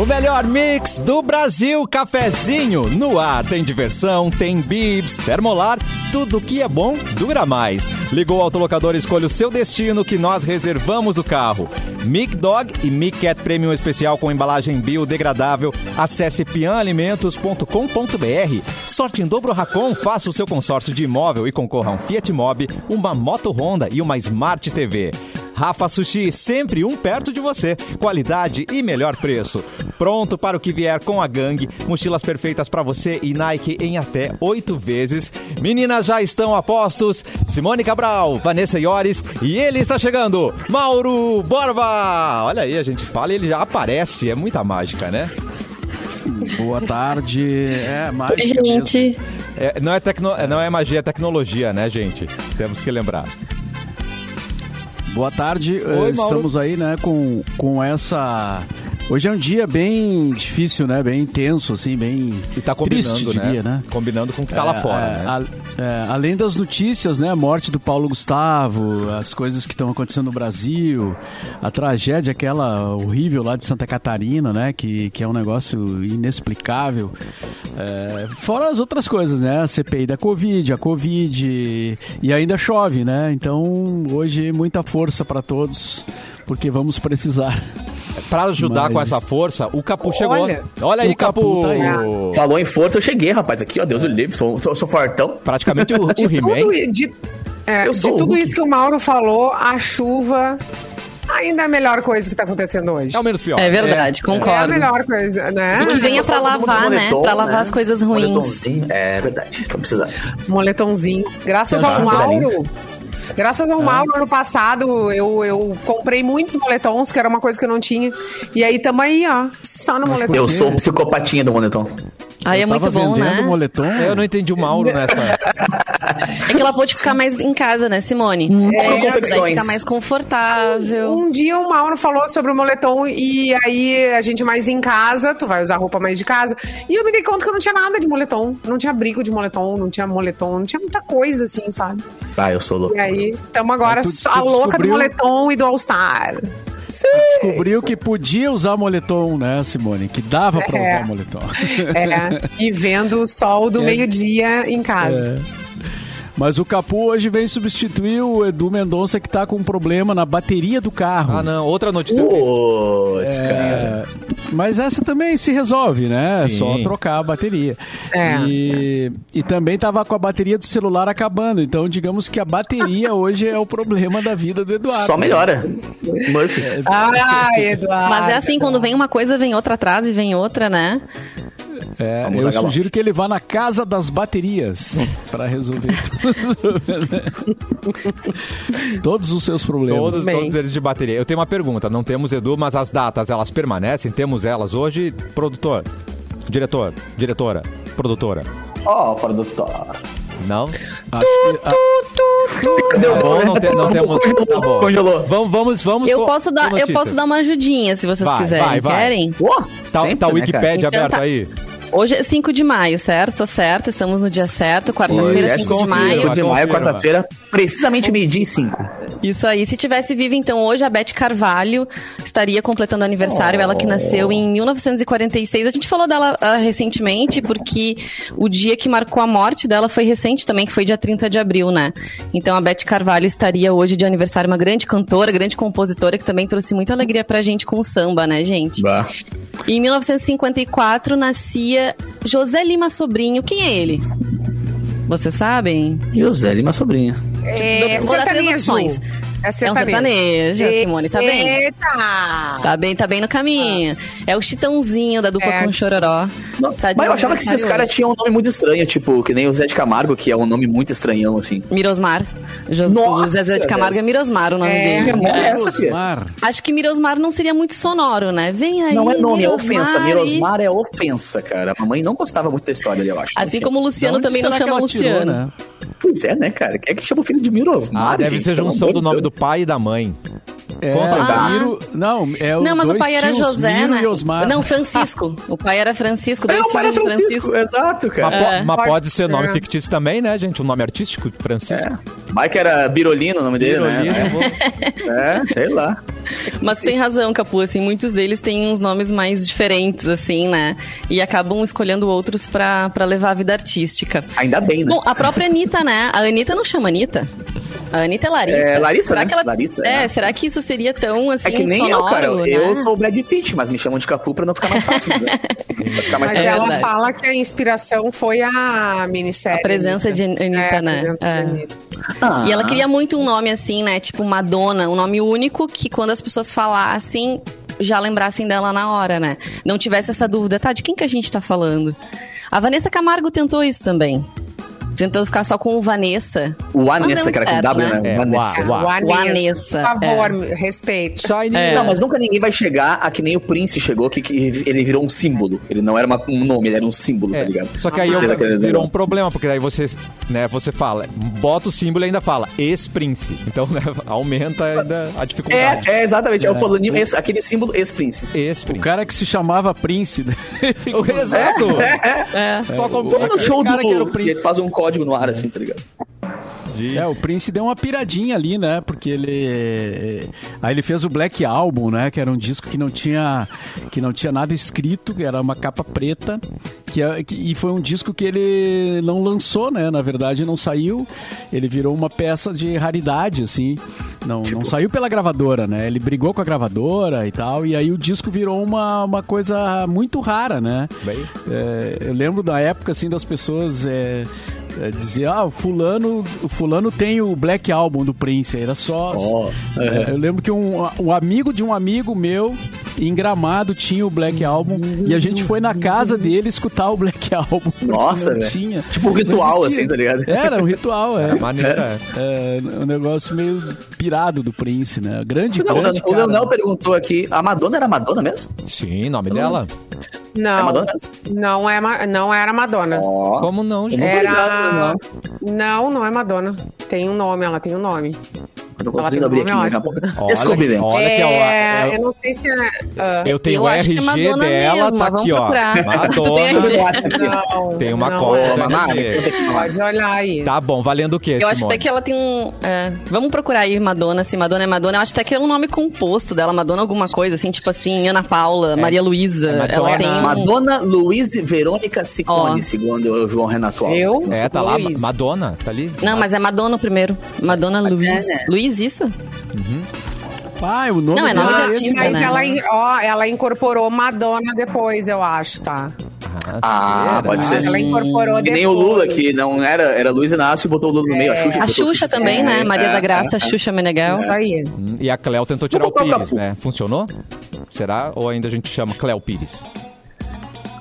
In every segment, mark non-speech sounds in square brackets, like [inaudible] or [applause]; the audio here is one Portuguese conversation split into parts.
O melhor mix do Brasil, cafezinho. No ar tem diversão, tem bibs, termolar, tudo que é bom dura mais. Ligou o autolocador, escolha o seu destino que nós reservamos o carro. Mic Dog e Mic Cat Premium especial com embalagem biodegradável. Acesse pianalimentos.com.br. Sorte em dobro Racon, faça o seu consórcio de imóvel e concorra a um Fiat Mobi, uma moto Honda e uma Smart TV. Rafa Sushi, sempre um perto de você. Qualidade e melhor preço. Pronto para o que vier com a gangue. Mochilas perfeitas para você e Nike em até oito vezes. Meninas já estão a postos. Simone Cabral, Vanessa Iores e ele está chegando. Mauro Borba. Olha aí, a gente fala e ele já aparece. É muita mágica, né? Boa tarde. É, mágica Oi, gente. É, não, é tecno, não é magia, é tecnologia, né, gente? Temos que lembrar. Boa tarde. Eh, Oi, Mauro. Estamos aí, né, com, com essa... Hoje é um dia bem difícil, né? Bem intenso, assim, bem E tá combinando, triste, diria, né? Combinando com o que tá lá É, fora, é, né? a- é, além das notícias, né? A morte do Paulo Gustavo, as coisas que estão acontecendo no Brasil, a tragédia aquela horrível lá de Santa Catarina, né? Que, que é um negócio inexplicável. É, fora as outras coisas, né? A CPI da Covid, a Covid e ainda chove, né? Então hoje muita força para todos, porque vamos precisar. Pra ajudar Mas- com essa força, o Capu chegou. Olha. Olha aí, O Capu Capu. tá aí. Falou em força, eu cheguei, rapaz. Aqui, ó, Deus o livre, sou, sou, sou fortão. Praticamente o, [laughs] o De He-Man. tudo, de, é, de o tudo isso que o Mauro falou, a chuva ainda é a melhor coisa que tá acontecendo hoje. É o menos pior. É verdade, É a concordo. melhor coisa, né? E que venha pra lavar, né? moletom, Pra lavar as coisas ruins. Moletomzinho, É verdade, tô precisando. Moletomzinho. Graças ao Mauro. Graças ao Mauro, ano passado, eu, eu comprei muitos moletons, que era uma coisa que eu não tinha. E aí tamo aí, ó. Só no moletom. Eu sou psicopatinha do moletom. Aí é Eu muito tava bom, vendendo né? moletom. Eu não entendi o Mauro nessa. [laughs] É que ela pôde ficar mais em casa, né, Simone? É, isso, daí fica mais confortável. Um dia o Mauro falou sobre o moletom e aí a gente mais em casa, tu vai usar roupa mais de casa. E eu me dei conta que eu não tinha nada de moletom. Não tinha abrigo de moletom, não tinha moletom, não tinha muita coisa assim, sabe? Ah, eu sou louco. E aí, estamos agora tu- só tu a louca do descobriu- moletom e do All-Star. Descobriu que podia usar moletom, né, Simone? Que dava pra É. usar moletom. É, e vendo o sol do [laughs] É. meio-dia em casa. Mas o Capu hoje vem substituir o Edu Mendonça que tá com um problema na bateria do carro. Ah, não. Outra notícia. Putz, cara. É, mas essa também se resolve, né? É só trocar a bateria. É. E, e também tava com a bateria do celular acabando. Então, digamos que a bateria [laughs] hoje é o problema da vida do Eduardo. Só melhora. Murphy. Ai, Eduardo. Mas é assim, quando vem uma coisa, vem outra atrás e vem outra, né? É, Vamos eu acabar. sugiro que ele vá na casa das baterias para resolver [laughs] todos os seus problemas. Todos, todos eles de bateria. Eu tenho uma pergunta. Não temos Edu, mas as datas, elas permanecem? Temos elas hoje? Produtor, diretor, diretora, produtora. Ó, produtor. Não? Acho que, a- Deu Tá bom, não, te- não temos... Tá bom. Congelou. Vamos, vamos, vamos. Eu com- posso dar, eu posso dar uma ajudinha, se vocês Vai, quiserem. vai, vai. Querem? Uó, Tá, sempre, tá o né, Wikipedia Então aberto tá. aí? Hoje é 5 de maio, certo? Tô certo, estamos no dia certo, quarta-feira, Isso, 5 de confirma. maio. 5 de maio, quarta-feira, precisamente meio-dia e 5. Isso aí. Se tivesse viva, então, hoje a Beth Carvalho estaria completando aniversário. Ela que nasceu em 1946. A gente falou dela ah, recentemente, porque o dia que marcou a morte dela foi recente também, que foi dia 30 de abril, né? Então a Beth Carvalho estaria hoje de aniversário, uma grande cantora, grande compositora, que também trouxe muita alegria pra gente com o samba, né, gente? Bah. Em 1954 nascia José Lima Sobrinho. Quem é ele? Vocês sabem? José Lima Sobrinho. É, Vou dar três opções. É É um sertanejo. sertanejo, a Simone, tá bem? Eita! Tá bem, tá bem no caminho. É o Chitãozinho da dupla É. com Chororó. Não, Tá mas eu achava que esses caras tinham um nome muito estranho, tipo, que nem o Zé de Camargo, que é um nome muito estranhão, assim. Mirosmar. Jos- Nossa, o Zezé de Camargo é Mirosmar o nome É. dele. É essa, filha? Osmar. Acho que Mirosmar não seria muito sonoro, né? Vem aí. Não é nome, é Mirosmar ofensa. e- Mirosmar é ofensa, cara. A mamãe não gostava muito da história ali, eu acho. Assim como o Luciano também não chama ela tirou, Luciano. né? Pois é, né, cara? Quem é que chama o filho de Mirosmar? Ah, deve gente? ser junção do nome Deus. do pai e da mãe. É, certeza. Miro, não, é os Não, mas o pai era tios, José, Miro né? e Osmar. Não, Francisco. O pai era Francisco, dois É, o pai era Francisco, Francisco. exato, Mas, cara. po- É. mas pode ser nome É. fictício também, né, gente? Um nome artístico, Francisco. É. Mike era Birolino o nome dele, Birolino, né? É, sei lá. Mas tem razão, Capu, assim, muitos deles têm uns nomes mais diferentes, assim, né? E acabam escolhendo outros pra, pra levar a vida artística. Ainda bem, né? Bom, a própria Anitta, né? A Anitta não chama Anitta. A Anitta é Larissa. É, Larissa, será né? que ela... Larissa, é, é. será que isso seria tão, assim, É que nem sonoro, eu, cara. né? Eu sou o Brad Pitt, mas me chamam de Capu pra não ficar mais fácil. Né? pra ficar mais Mas É ela verdade. fala que a inspiração foi a minissérie. A presença de Anitta, é, né? A presença de É. Anitta. Ah, E ela queria muito um nome assim, né? Tipo Madonna, um nome único que quando as pessoas falassem, já lembrassem dela na hora, né? Não tivesse essa dúvida, tá, de quem que a gente tá falando? A Vanessa Camargo tentou isso também. Tentou ficar só com o Vanessa. O Vanessa, que era com certo, W, né? né? É, Vanessa. uau, uau. O O Anessa, Anessa, Por favor, respeito. Shiny. É. Não, mas nunca ninguém vai chegar a que nem o Prince chegou, que, que ele virou um símbolo. Ele não era uma- um nome, ele era um símbolo, É, tá ligado? Só que aí aquele virou um problema, porque daí você, né, você fala, bota o símbolo e ainda fala ex-prince. Então, né, [laughs] aumenta ainda a dificuldade. É, é, exatamente. É, o fulaninho, esse- aquele símbolo ex-Prince. O Ex-prince. cara que se chamava Prince. né? [laughs] Exato! [laughs] É. Só com Como no show cara que era o do... Prince. Ele faz um código no ar, assim, tá ligado? É, o Prince deu uma piradinha ali, né? Porque ele. Aí ele fez o Black Album, né? Que era um disco que não tinha, que não tinha nada escrito, que era uma capa preta. Que, é- que- e foi um disco que ele não lançou, né? Na verdade, não saiu. Ele virou uma peça de raridade, assim. Não, não saiu pela gravadora, né? Ele brigou com a gravadora e tal. E aí o disco virou uma, uma coisa muito rara, né? Bem. É, eu lembro da época, assim, das pessoas é, é, dizer, ah, o fulano, o fulano tem o Black Album do Prince. Era só. Ó, É, eu lembro que um, um amigo de um amigo meu em Gramado tinha o Black Album e a gente foi na casa dele escutar o Black [laughs] Album. Nossa, não velho. tinha. Tipo um ritual, assim, tá ligado? Era um ritual, é. Maneira. É, um negócio meio pirado do Prince, né? Grande, Não, grande o. Leonel perguntou aqui, a Madonna era Madonna mesmo? Sim, nome dela. É Não, Madonna mesmo? não, é, não era Madonna. Ó. Como não, gente? Era. Não, não é Madonna. Tem um nome, ela tem um nome. Eu tô conseguindo abrir um aqui daqui a pouco. Olha, Descobri, olha que é É, é- eu não sei se é. ah, Eu tenho Eu o acho que é RG dela, mesmo, tá aqui, ó. procurar. Madonna. [laughs] não, Tem uma não cola. é. Mamá, RG. Pode olhar aí. Tá bom, valendo o quê, Eu acho até que ela tem um. é, vamos procurar aí Madonna, se Madonna é Madonna. Eu acho até que é um nome composto dela, Madonna alguma coisa, assim, tipo assim, Ana Paula, Maria Luísa. é Madonna. ela tem. Madonna Luiz Verônica Ciccone, segundo o João Renato Alves. Eu? É, tá lá, Luiz. Madonna, tá ali? Não, mas é Madonna primeiro. Madonna Luiz. Madonna. Isso? Ah, o nome Não, é nome de é artista, Mas né? ela, ó, ela incorporou Madonna depois, eu acho, tá? Ah, será? pode ser. Ela incorporou Que depois. nem o Lula, que não era, era Luiz Inácio e botou o Lula no meio. A Xuxa, A Xuxa também, É, né? Maria é, da Graça, é, é. Xuxa Meneghel. Isso aí. Hum, E a Cleo tentou tirar o Pires, Capu. né? Funcionou? Será? Ou ainda a gente chama Cleo Pires?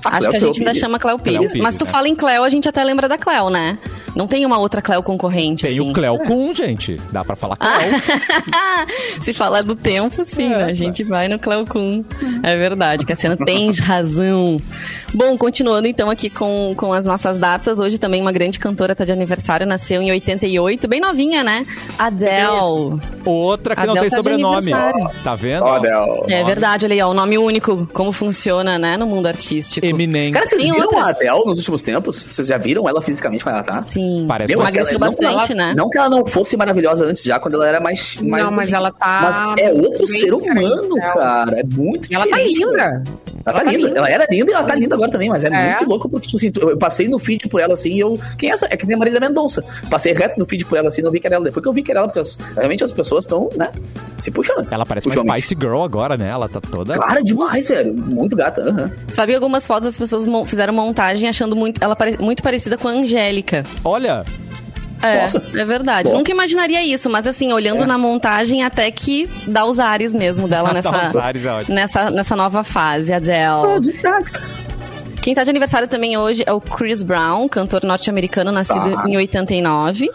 Acho Cleo que a gente ainda Pires. chama Cleo Cleo Pires. Pires, Mas tu né? fala em Cleo, a gente até lembra da Cleo, né? Não tem uma outra Cleo concorrente, Tem assim. o Cleo Kun, gente. Dá pra falar Cleo. [laughs] Se falar do tempo, sim, É, né? A gente vai no Cleo Kun. É verdade, Cassiano, tens razão. Bom, continuando então aqui com, com as nossas datas. Hoje também uma grande cantora tá de aniversário, nasceu em 88, bem novinha, né? Adele. Outra que A não tem tá sobrenome. Tá vendo? Ó, Del. É verdade, olha aí, ó, o nome único, como funciona, né, no mundo artístico. Eminem. Cara, vocês Tem viram outras. a Adele nos últimos tempos? Vocês já viram ela fisicamente como ela tá? Sim, Parece Meu, uma- emagreceu ela- não bastante, ela- né? Não que ela não fosse maravilhosa antes já, quando ela era mais... mais Não, mas ela tá Mas é outro ser humano, né? cara. É muito E ela tá linda. Ela tá linda. Ela era linda e ela tá linda agora também, mas é, É. muito louco porque, tipo assim, eu passei no feed por ela assim e eu. Quem é essa? É que nem a Marília Mendonça. Passei reto no feed por ela assim, não vi que era ela. Depois que eu vi que era ela, porque as- realmente as pessoas estão, né, se puxando. Ela parece uma. Spice Girl agora, né? Ela tá toda... Clara demais, velho. Muito gata. aham. Sabe algumas fotos as pessoas fizeram montagem achando muito, ela pare- muito parecida com a Angélica. Olha, É, Nossa. é verdade. Bom. Nunca imaginaria isso, mas assim, olhando É. na montagem, até que dá os ares mesmo dela [laughs] nessa, Dá os ares, é nessa, nessa nova fase, Adele. Quem tá de aniversário também hoje é o Chris Brown, cantor norte-americano, nascido Tá. em 89.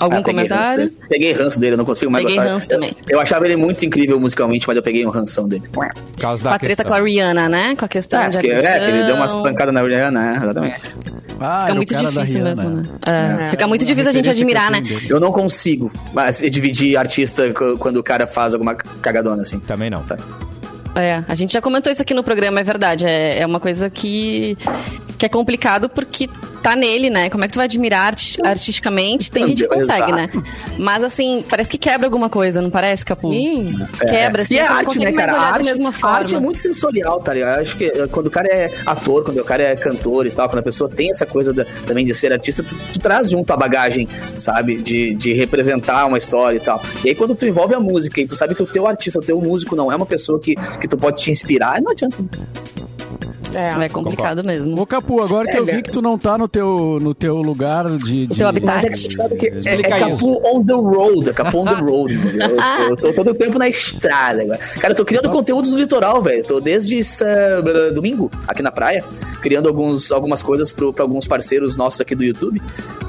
Algum Ah, peguei comentário? ranço dele. Peguei ranço dele, eu não consigo mais Peguei gostar. ranço também. Eu, eu achava ele muito incrível musicalmente, mas eu peguei um ranção dele. por causa Com da a treta com a Rihanna, né? Com a questão É, de porque, agressão. é, que ele deu umas pancadas na Rihanna, né? Exatamente. Ah, Fica muito difícil Rihanna. mesmo, né? É, É. Fica muito difícil a gente admirar, né? Eu não consigo mas, dividir artista quando o cara faz alguma cagadona, assim. Também não. Sabe? É, a gente já comentou isso aqui no programa, é verdade. É, é uma coisa que que é complicado porque tá nele, né? Como é que tu vai admirar arti- artisticamente? Tem gente que consegue, né? Exato. Mas assim, parece que quebra alguma coisa, não parece, Capu? Sim. Quebra, assim, e é tu não arte, né, mais cara? A da arte, mesma a forma. arte é muito sensorial, tá ligado? Acho que eh, quando o cara é ator, quando o cara é cantor e tal, quando a pessoa tem essa coisa da- também de ser artista, tu, tu traz junto a bagagem, sabe? De, de representar uma história e tal. E aí quando tu envolve a música e tu sabe que o teu artista, o teu músico não é uma pessoa que, que tu pode te inspirar, não adianta. É. É complicado mesmo. Ô, Capu, agora que eu É, vi que tu não tá no teu, no teu lugar de... de teu habitat. Mas é é, é Capu on the road, é Capu on the road. [laughs] eu, eu tô todo o tempo na estrada agora. Cara, eu tô criando conteúdos no litoral, velho. Tô desde sá- domingo aqui na praia, criando alguns, algumas coisas pro, pra alguns parceiros nossos aqui do YouTube.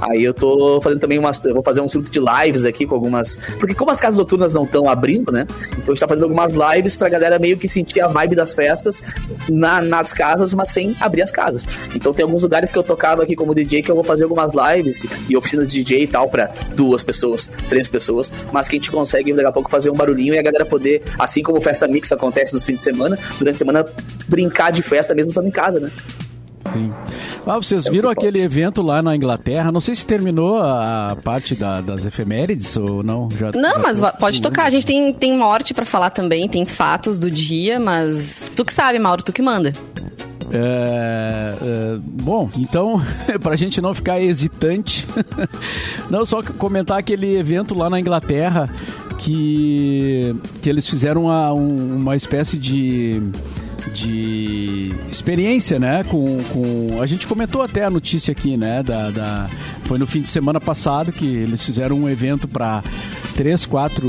Aí eu tô fazendo também umas. Eu vou fazer um circuito de lives aqui com algumas. Porque como as casas noturnas não estão abrindo, né? Então a gente tá fazendo algumas lives pra galera meio que sentir a vibe das festas na- nas casas, mas sem abrir as casas. Então tem alguns lugares que eu tocava aqui como DJ que eu vou fazer algumas lives e oficinas de DJ e tal pra duas pessoas, três pessoas, mas que a gente consegue daqui a pouco fazer um barulhinho e a galera poder, assim como festa mix acontece nos fins de semana, durante a semana brincar de festa mesmo estando em casa, né? Sim. Ah, vocês viram aquele evento lá na Inglaterra? Não sei se terminou a parte da- das efemérides ou não. Já, Não, já mas tô- pode tocar. A gente tem, tem morte pra falar também, tem fatos do dia, mas tu que sabe, Mauro, tu que manda. É, é, bom, então, [laughs] pra gente não ficar hesitante, [laughs] não só comentar aquele evento lá na Inglaterra que, que eles fizeram uma, um- uma espécie de, de experiência, né? Com, com, a gente comentou até a notícia aqui, né? Da, da- foi no fim de semana passado que eles fizeram um evento para três, quatro.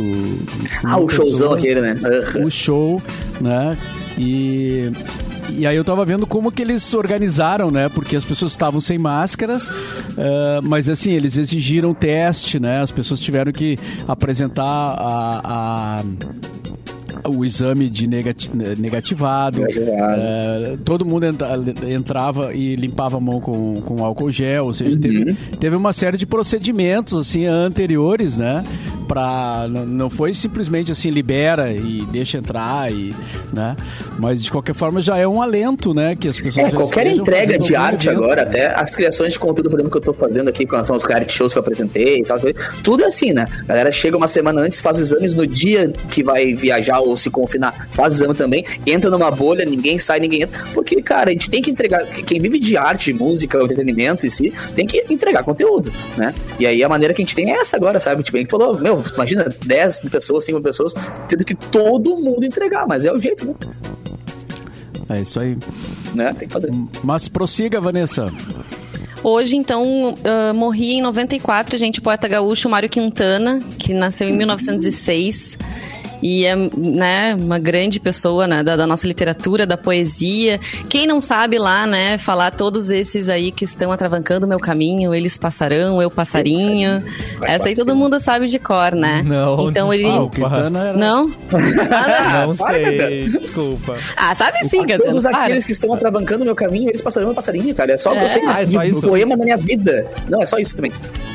Ah, o showzão pessoas aquele, né? o show, né? E, e aí eu tava vendo como que eles se organizaram, né? Porque as pessoas estavam sem máscaras, eh, mas assim, eles exigiram teste, né? As pessoas tiveram que apresentar a- a o exame de negati- negativado. É, todo mundo entra- entrava e limpava a mão com, com álcool gel, ou seja, teve, teve uma série de procedimentos assim anteriores, né? Pra, n- não foi simplesmente assim libera e deixa entrar e, né? Mas de qualquer forma já é um alento, né? Que as pessoas É, qualquer entrega de arte evento. agora, até as criações de conteúdo, por exemplo, que eu tô fazendo aqui com relação aos reality shows que eu apresentei e tal, tudo é assim, né? A galera chega uma semana antes, faz exames no dia que vai viajar ou se confinar, faz exame também, entra numa bolha, ninguém sai, ninguém entra. Porque, cara, a gente tem que entregar. Quem vive de arte, música, entretenimento em si, tem que entregar conteúdo, né? E aí a maneira que a gente tem é essa agora, sabe? Tipo, a gente falou, meu, imagina 10 pessoas, 5 pessoas, tendo que todo mundo entregar, mas é o jeito, né? É isso aí. né? Tem que fazer. Mas prossiga, Vanessa. Hoje, então, ah, morria em 94, gente, o poeta gaúcho Mário Quintana, que nasceu em 1906. E é né, uma grande pessoa né, da, da nossa literatura, da poesia. Quem não sabe lá, né, falar todos esses aí que estão atravancando o meu caminho, eles passarão, eu passarinho. Essa aí todo mundo sabe de cor, né? Não, Então ele. Ah, o Quintana era... Não? [laughs] Ah, Não para, sei, desculpa. ah, sabe sim, Cassiano. Todos para. aqueles que estão atravancando o meu caminho, eles passarão meu passarinho, cara. É só É? eu sei Ah, é só um isso? poema na minha vida. Não, é só isso também.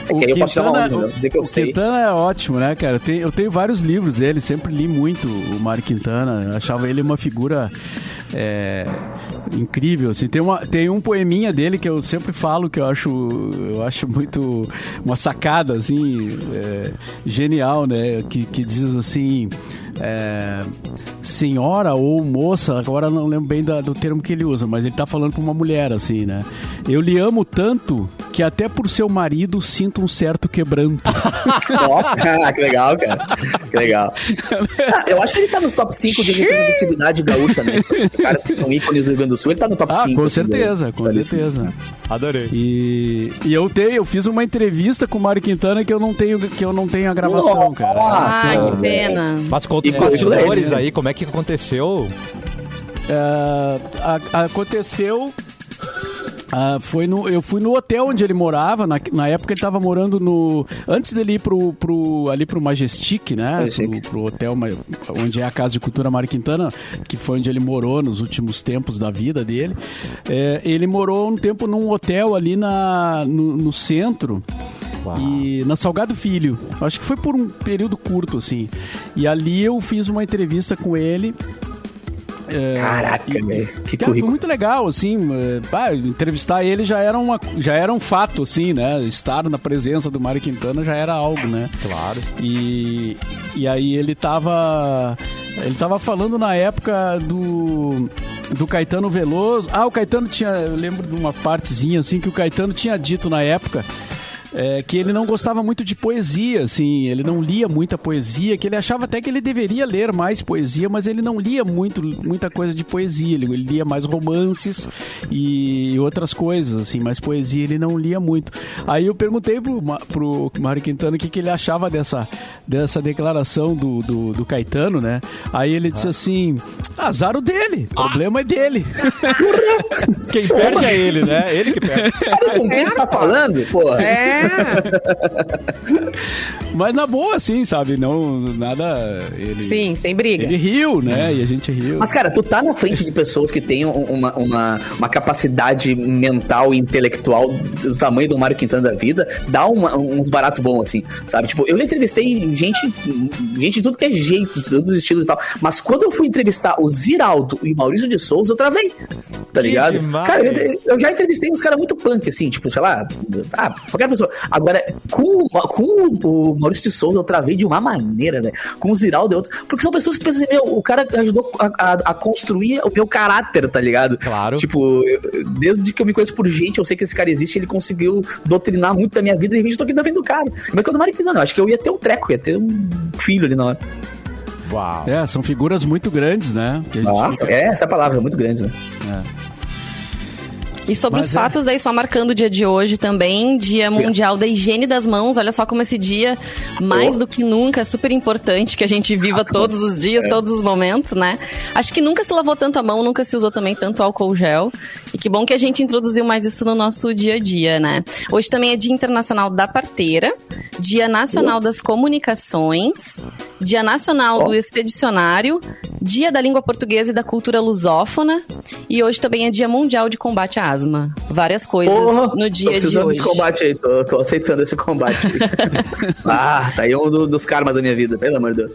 É que aí eu posso uma onda, né? dizer que eu o sei. Quintana é ótimo, né, cara? Eu tenho, eu tenho vários livros dele, sempre li muito o Mário Quintana. Achava ele uma figura é, incrível. Assim. Tem, uma, tem um poeminha dele que eu sempre falo que eu acho, eu acho muito uma sacada, assim, é, genial, né? Que, que diz assim. é, senhora ou moça, agora não lembro bem do termo que ele usa, mas ele tá falando pra uma mulher, assim, né? Eu lhe amo tanto que até por seu marido sinto um certo quebranto. [laughs] Nossa, que legal, cara. Que legal. Ah, eu acho que ele tá nos top 5 de representatividade gaúcha, né? Caras que são ícones do Rio Grande do Sul, ele tá no top Ah, 5. com assim, certeza, do- com certeza. Adorei. E, e eu tenho, eu fiz uma entrevista com o Mário Quintana que eu não tenho, que eu não tenho a gravação, cara. Ai, Ah, que pena. Mas conta os bastidores né? aí, como é que aconteceu? É, a- aconteceu. Ah, foi no, eu fui no hotel onde ele morava. Na, na época ele estava morando no. Antes dele ir pro, pro, ali pro Majestic, né? Pro, pro hotel onde é a Casa de Cultura Mário Quintana, que foi onde ele morou nos últimos tempos da vida dele. É, ele morou um tempo num hotel ali na, no, no centro. E na Salgado Filho. Acho que foi por um período curto, assim. E ali eu fiz uma entrevista com ele. É, Caraca, e- velho. Que Cara, foi muito legal, assim. eh, entrevistar ele já era, uma, já era um fato, assim, né? Estar na presença do Mário Quintana já era algo, né? Claro. E, e aí ele tava. Ele tava falando na época do. Do Caetano Veloso. Ah, o Caetano tinha. Eu lembro de uma partezinha assim que o Caetano tinha dito na época. É, que ele não gostava muito de poesia, assim, ele não lia muita poesia, que ele achava até que ele deveria ler mais poesia, mas ele não lia muito, muita coisa de poesia, ele, ele lia mais romances e outras coisas, assim, mas poesia ele não lia muito. Aí eu perguntei pro, pro Mário Quintana o que, que ele achava dessa, dessa declaração do, do, do Caetano, né? Aí ele disse assim, azar o dele, problema é dele. [laughs] Quem perde é ele, né? Ele que perde. Sabe com quem tu tá falando? Porra. É, mas na boa, assim, sabe? Não, nada... Ele, sim, sem briga. Ele riu, né? E a gente riu. Mas, cara, tu tá na frente de pessoas que têm um- uma, uma, uma capacidade mental e intelectual do tamanho do Mário Quintana da vida, dá uma- uns baratos bons, assim, sabe? Tipo, eu já entrevistei gente, gente de tudo que é jeito, de todos os estilos e tal. Mas quando eu fui entrevistar o Ziraldo e o Maurício de Souza, eu travei. Tá Que ligado? demais. Cara, eu, eu já entrevistei uns caras muito punk, assim, tipo, sei lá, ah, qualquer pessoa. Agora, com, com o Maurício de Souza, eu travei de uma maneira, né? Com o Ziraldo é outra. Porque são pessoas que pensam assim, meu, o cara ajudou a, a- a construir o meu caráter, tá ligado? Claro. Tipo, eu- desde que eu me conheço por gente, eu sei que esse cara existe, ele conseguiu doutrinar muito da minha vida e de repente eu tô aqui na frente do cara. Como é que eu não Mariquinha, não? Acho que eu ia ter um treco, ia ter um filho ali na hora. Uau. É, são figuras muito grandes, né? Que a gente Nossa, fica- é, essa palavra é muito grande, né? E sobre Mas os é. fatos, daí só marcando o dia de hoje também, Dia Mundial da Higiene das Mãos. Olha só como esse dia, mais Oh. do que nunca, é super importante que a gente viva todos os É. dias, todos os momentos, né? Acho que nunca se lavou tanto a mão, nunca se usou também tanto álcool gel. E que bom que a gente introduziu mais isso no nosso dia a dia, né? Hoje também é Dia Internacional da Parteira, Dia Nacional das Comunicações, Dia Nacional Oh. do Expedicionário, Dia da Língua Portuguesa e da Cultura Lusófona, e hoje também é Dia Mundial de Combate à Várias coisas Porra, no tô dia de precisando hoje. desse combate aí, tô, tô aceitando esse combate. [laughs] ah, tá aí um do- dos karmas da minha vida, pelo amor de Deus.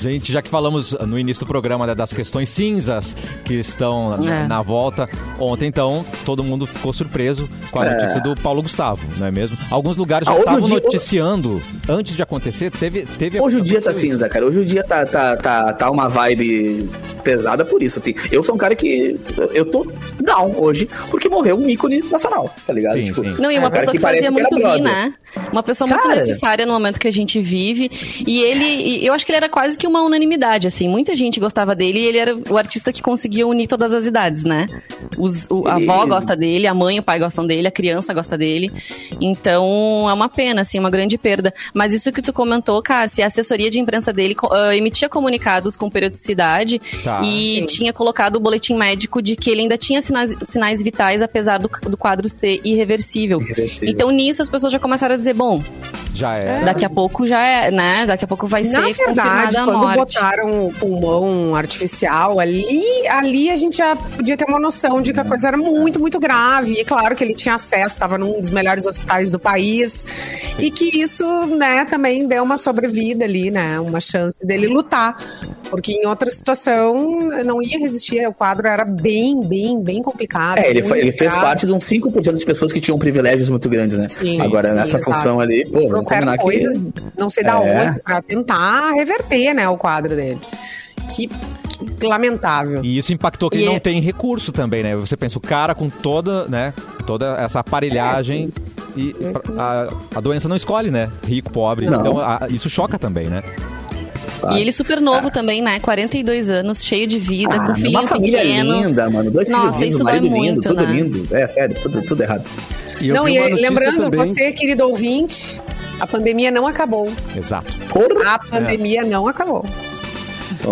Gente, já que falamos no início do programa né, das questões cinzas que estão na, É. na volta, ontem então todo mundo ficou surpreso com a É. notícia do Paulo Gustavo, não é mesmo? Alguns lugares Ah, já hoje o estavam dia- noticiando antes de acontecer, teve teve Hoje o dia tá cinza, cara. Hoje o dia tá, tá, tá, tá uma vibe pesada por isso. assim. Eu sou um cara que. Eu tô down hoje, porque morreu um ícone nacional, tá ligado? Sim, sim. Não, e é, uma um cara pessoa que, parece fazia que era muito bem, brother. né? Uma pessoa muito Cara. necessária no momento que a gente vive. E ele, eu acho que ele era quase que uma unanimidade, assim. Muita gente gostava dele e ele era o artista que conseguia unir todas as idades, né? Os, o- a avó gosta dele, a mãe e o pai gostam dele, a criança gosta dele. Então, é uma pena, assim, uma grande perda. Mas isso que tu comentou, Cassi, a assessoria de imprensa dele ah, emitia comunicados com periodicidade Tá. e Sim. tinha colocado o boletim médico de que ele ainda tinha sinais, sinais vitais, apesar do, do quadro ser irreversível. Irreversível. Então, nisso, as pessoas já começaram a dizer, bom, Já é. daqui a pouco já é, né? Daqui a pouco vai Na ser verdade, confirmada a quando morte. botaram o pulmão artificial ali, ali a gente já podia ter uma noção de que a coisa era muito, muito grave. E claro que ele tinha acesso, estava num dos melhores hospitais do país. E que isso, né, também deu uma sobrevida ali, né? Uma chance dele lutar. Porque em outra situação não ia resistir, o quadro era bem, bem, bem complicado. É, ele, foi- ele fez parte de uns 5% de pessoas que tinham privilégios muito grandes, né? Sim, Agora, sim, nessa. Função ali, pô, vamos combinar coisas, que... não sei da É. onde, pra tentar reverter, né, o quadro dele. Que, que lamentável. E isso impactou que E ele é- não tem recurso também, né? Você pensa, o cara com toda, né, toda essa aparelhagem e a, a doença não escolhe, né? Rico, pobre. Não. Então a- isso choca também, né? E ele super novo também, né? 42 anos, cheio de vida, Ah, com um uma família pequeno. linda, mano. Dois Nossa, filhos lindos, isso marido lindo, muito, tudo né? lindo. É, sério, tudo, tudo errado. E eu não, e lembrando, também- você, querido ouvinte, a pandemia não acabou. Exato. Porra! A pandemia não acabou.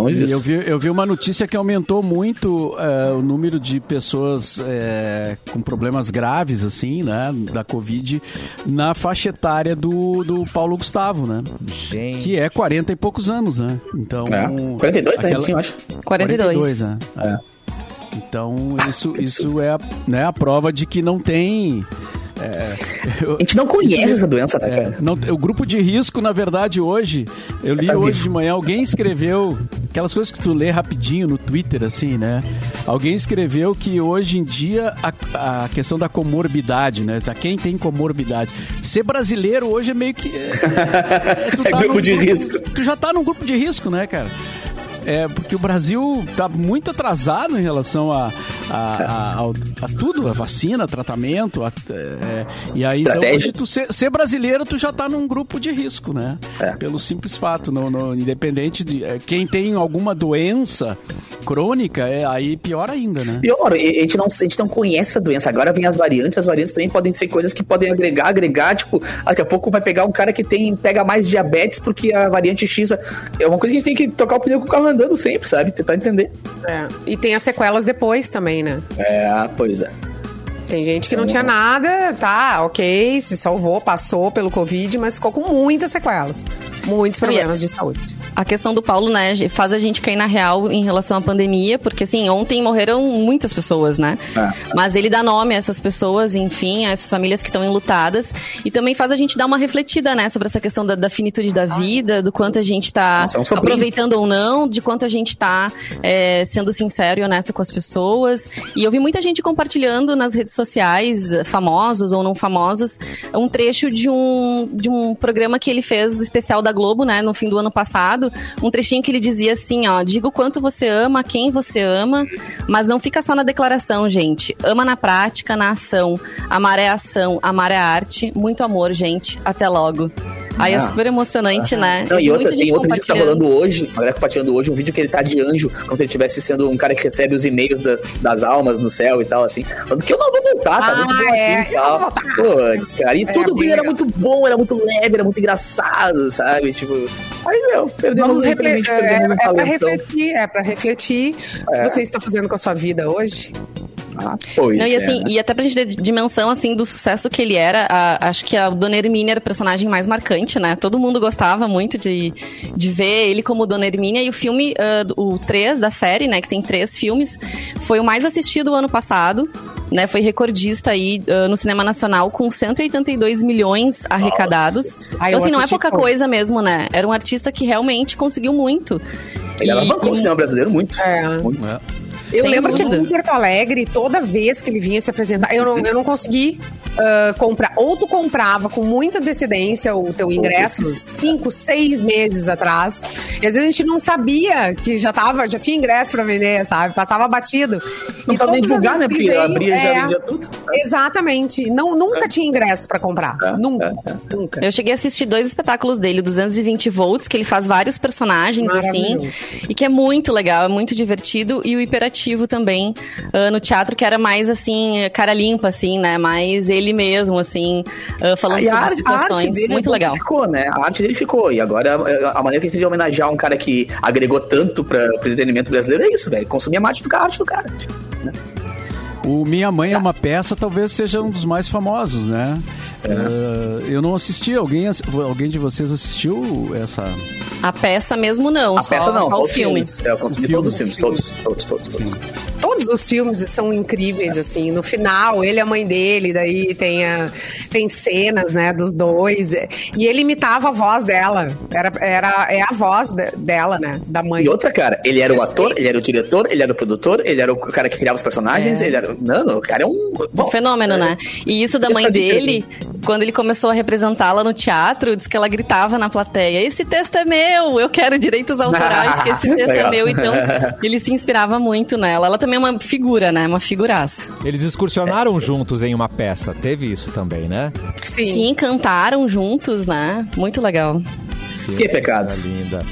E disso. eu vi, eu vi uma notícia que aumentou muito é, o número de pessoas é, com problemas graves, assim, né, da Covid, na faixa etária do, do Paulo Gustavo, né? Gente. Que é 40 e poucos anos, né? Então. É. 42, né? aquela- Eu acho. 42. né? É. Então, isso, isso é a, né, a prova de que não tem. É, eu- A gente não conhece essa doença, né, é, não- o grupo de risco, na verdade, hoje, eu li Tá hoje de manhã, alguém escreveu aquelas coisas que tu lê rapidinho no Twitter, assim, né? Alguém escreveu que hoje em dia a, a questão da comorbidade, né? A quem tem comorbidade. Ser brasileiro hoje é meio que. É, é [laughs] grupo de grupo, risco. Tu já tá num grupo de risco, né, cara? É, porque o Brasil tá muito atrasado em relação a, a, a, a, tudo, a vacina, tratamento. A, é, e aí, então, hoje, tu ser, ser, brasileiro, tu já tá num grupo de risco, né? É. Pelo simples fato, no, no independente de é, quem tem alguma doença crônica, é aí pior ainda, né? Pior, a gente, não, a gente não conhece a doença. Agora vem as variantes, as variantes também podem ser coisas que podem agregar, agregar, tipo, daqui a pouco vai pegar um cara que tem, pega mais diabetes porque a variante X é uma coisa que a gente tem que tocar o pneu com o carro andando sempre, sabe? Tentar entender. É. E tem as sequelas depois também, né? É, pois é. Tem gente que não tinha nada, tá, ok, se salvou, passou pelo Covid, mas ficou com muitas sequelas. Muitos problemas de saúde. A questão do Paulo, né, faz a gente cair na real em relação à pandemia, porque assim, ontem morreram muitas pessoas, né? É. Mas ele dá nome a essas pessoas, enfim, a essas famílias que estão enlutadas. E também faz a gente dar uma refletida, né, sobre essa questão da, da finitude da vida, do quanto a gente tá Nossa, é um aproveitando ou não, de quanto a gente tá é, sendo sincero e honesto com as pessoas. E eu vi muita gente compartilhando nas redes sociais, famosos ou não famosos, um trecho de um, de um programa que ele fez especial da Globo, né, no fim do ano passado, um trechinho que ele dizia assim, ó, diga o quanto você ama, quem você ama, mas não fica só na declaração, gente. Ama na prática, na ação. Amar é ação, amar é arte. Muito amor, gente. Até logo. Aí é super emocionante, né? Não, e outra, tem outro vídeo que tá rolando hoje, a galera compartilhando hoje, um vídeo que ele tá de anjo, como se ele estivesse sendo um cara que recebe os e-mails da, das almas no céu e tal, assim. Falando que eu não vou voltar, tá ah, muito bom é, aqui e tal. Puts, cara. E é, tudo é, era muito bom, era muito leve, era muito engraçado, sabe? Tipo. Aí, meu, perdemos, Vamos refle perdemos é, um é pra refletir, é pra refletir o que é. você está fazendo com a sua vida hoje. Ah, pois Não, e assim, é. e até pra gente ter dimensão assim do sucesso que ele era, a, acho que a Dona Hermínia era o personagem mais marcante, né? Todo mundo gostava muito de, de ver ele como Dona Hermínia e o filme, uh, o 3 da série, né, que tem três filmes, foi o mais assistido ano passado. Né, foi recordista aí uh, no cinema nacional com 182 milhões arrecadados. Ai, então, assim, não é pouca coisa mesmo, né? Era um artista que realmente conseguiu muito. Ele e, alavancou e... o cinema brasileiro muito. É. muito. É. Eu Sem lembro dúvida. que em Porto Alegre, toda vez que ele vinha se apresentar, eu não, eu não consegui uh, comprar. Ou tu comprava com muita antecedência o teu ingresso, cinco, seis meses atrás. E às vezes a gente não sabia que já tava, já tinha ingresso para vender, sabe? Passava batido. Não sabia divulgar, né? Porque abria e já é, vendia tudo. Exatamente. Não, nunca é. tinha ingresso para comprar. É, nunca. É, é. Nunca. Eu cheguei a assistir dois espetáculos dele, 220 volts, que ele faz vários personagens, assim. E que é muito legal, é muito divertido. E o Hiperativo também, uh, no teatro, que era mais, assim, cara limpa, assim, né? Mais ele mesmo, assim, uh, falando sobre a, situações. A muito legal. Ficou, né? A arte dele ficou. E agora, a maneira que a gente de homenagear um cara que agregou tanto para o entretenimento brasileiro é isso, velho. Consumir a arte do, a arte do cara. Né? O Minha Mãe é uma peça, talvez seja um dos mais famosos, né? É. Uh, eu não assisti, alguém, alguém de vocês assistiu essa? A peça mesmo não, a só, peça não, só, só o filme. Filmes. É, eu consumi todos os filmes, todos, todos, todos, todos. Todos os filmes são incríveis, assim. No final, ele e a mãe dele, daí tem, a, tem cenas, né, dos dois. E ele imitava a voz dela. Era, era, é a voz de, dela, né, da mãe. E outra, cara, ele era o ator, ele era o diretor, ele era o produtor, ele era o cara que criava os personagens, é. ele era... Não, o cara é um... Bom, um fenômeno, é, né? E isso da mãe dele, quando ele começou a representá-la no teatro, diz que ela gritava na plateia: Esse texto é meu, eu quero direitos autorais, que esse [laughs] texto é meu. Então, ele se inspirava muito nela. Ela também é uma figura, né? Uma figuraça. Eles excursionaram é. juntos em uma peça. Teve isso também, né? Sim. Sim, cantaram juntos, né? Muito legal. Que, que pecado. Linda.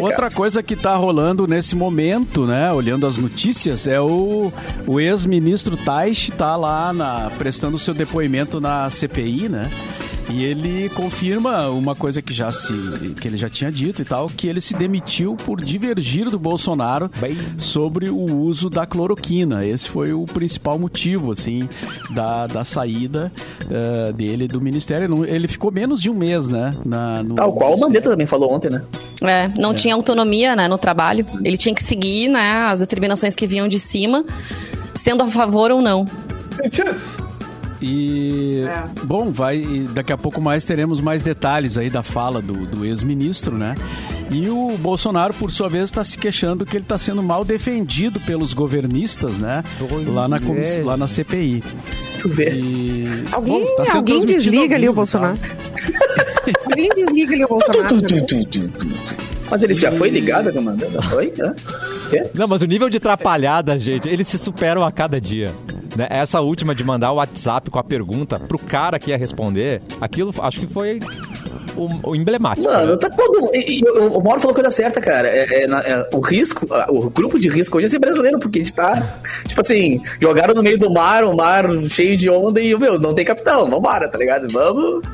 Outra coisa que está rolando nesse momento, né, olhando as notícias, é o, o ex-ministro Taish tá lá na, prestando seu depoimento na CPI, né? E ele confirma uma coisa que já se que ele já tinha dito e tal, que ele se demitiu por divergir do Bolsonaro Bem... sobre o uso da cloroquina. Esse foi o principal motivo, assim, da, da saída uh, dele do ministério. Ele ficou menos de um mês, né? Na, no Tal qual o Mandetta também falou ontem, né? É, não é. tinha autonomia, né, no trabalho. Ele tinha que seguir, né, as determinações que vinham de cima, sendo a favor ou não. E, bom, vai, daqui a pouco mais teremos mais detalhes aí da fala do, do ex-ministro, né? E o Bolsonaro, por sua vez, está se queixando que ele está sendo mal defendido pelos governistas, né? lá, na, é. lá na CPI. Tu vê. E, Alguém, bom, tá sendo alguém desliga ali o Bolsonaro. tá? [laughs] alguém desliga ali o Bolsonaro. Mas ele já foi ligado, comandante? Foi? Hã? Quê? Não, mas o nível de atrapalhada, gente, eles se superam a cada dia. Né? Essa última de mandar o WhatsApp com a pergunta pro cara que ia responder, aquilo acho que foi o, o emblemático. Mano, tá todo. e- e o Mauro falou a coisa certa, cara. É, é, é, o risco, o grupo de risco hoje é ser brasileiro, porque a gente tá. Tipo assim, jogaram no meio do mar, um mar cheio de onda e, meu, não tem capitão. Vambora, tá ligado? Vamos.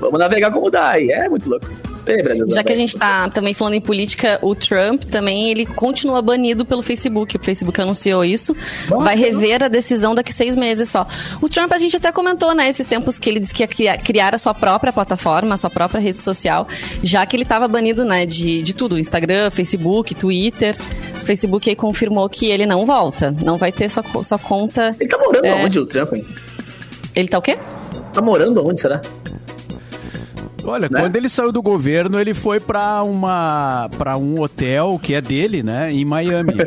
Vamos navegar como dá. E é muito louco. Brasil, Já que a gente tá também falando em política, o Trump também, ele continua banido pelo Facebook. O Facebook anunciou isso. Vai rever a decisão daqui seis meses só. O Trump, a gente até comentou, né, esses tempos que ele disse que ia criar, criar a sua própria plataforma, a sua própria rede social, já que ele tava banido, né, de, de tudo. Instagram, Facebook, Twitter. O Facebook aí confirmou que ele não volta. Não vai ter sua, sua conta... Ele tá morando É. aonde, o Trump? hein? Ele tá o quê? Tá morando aonde, será? Olha, Né? quando ele saiu do governo, ele foi pra uma para um hotel que é dele, né, em Miami. [laughs]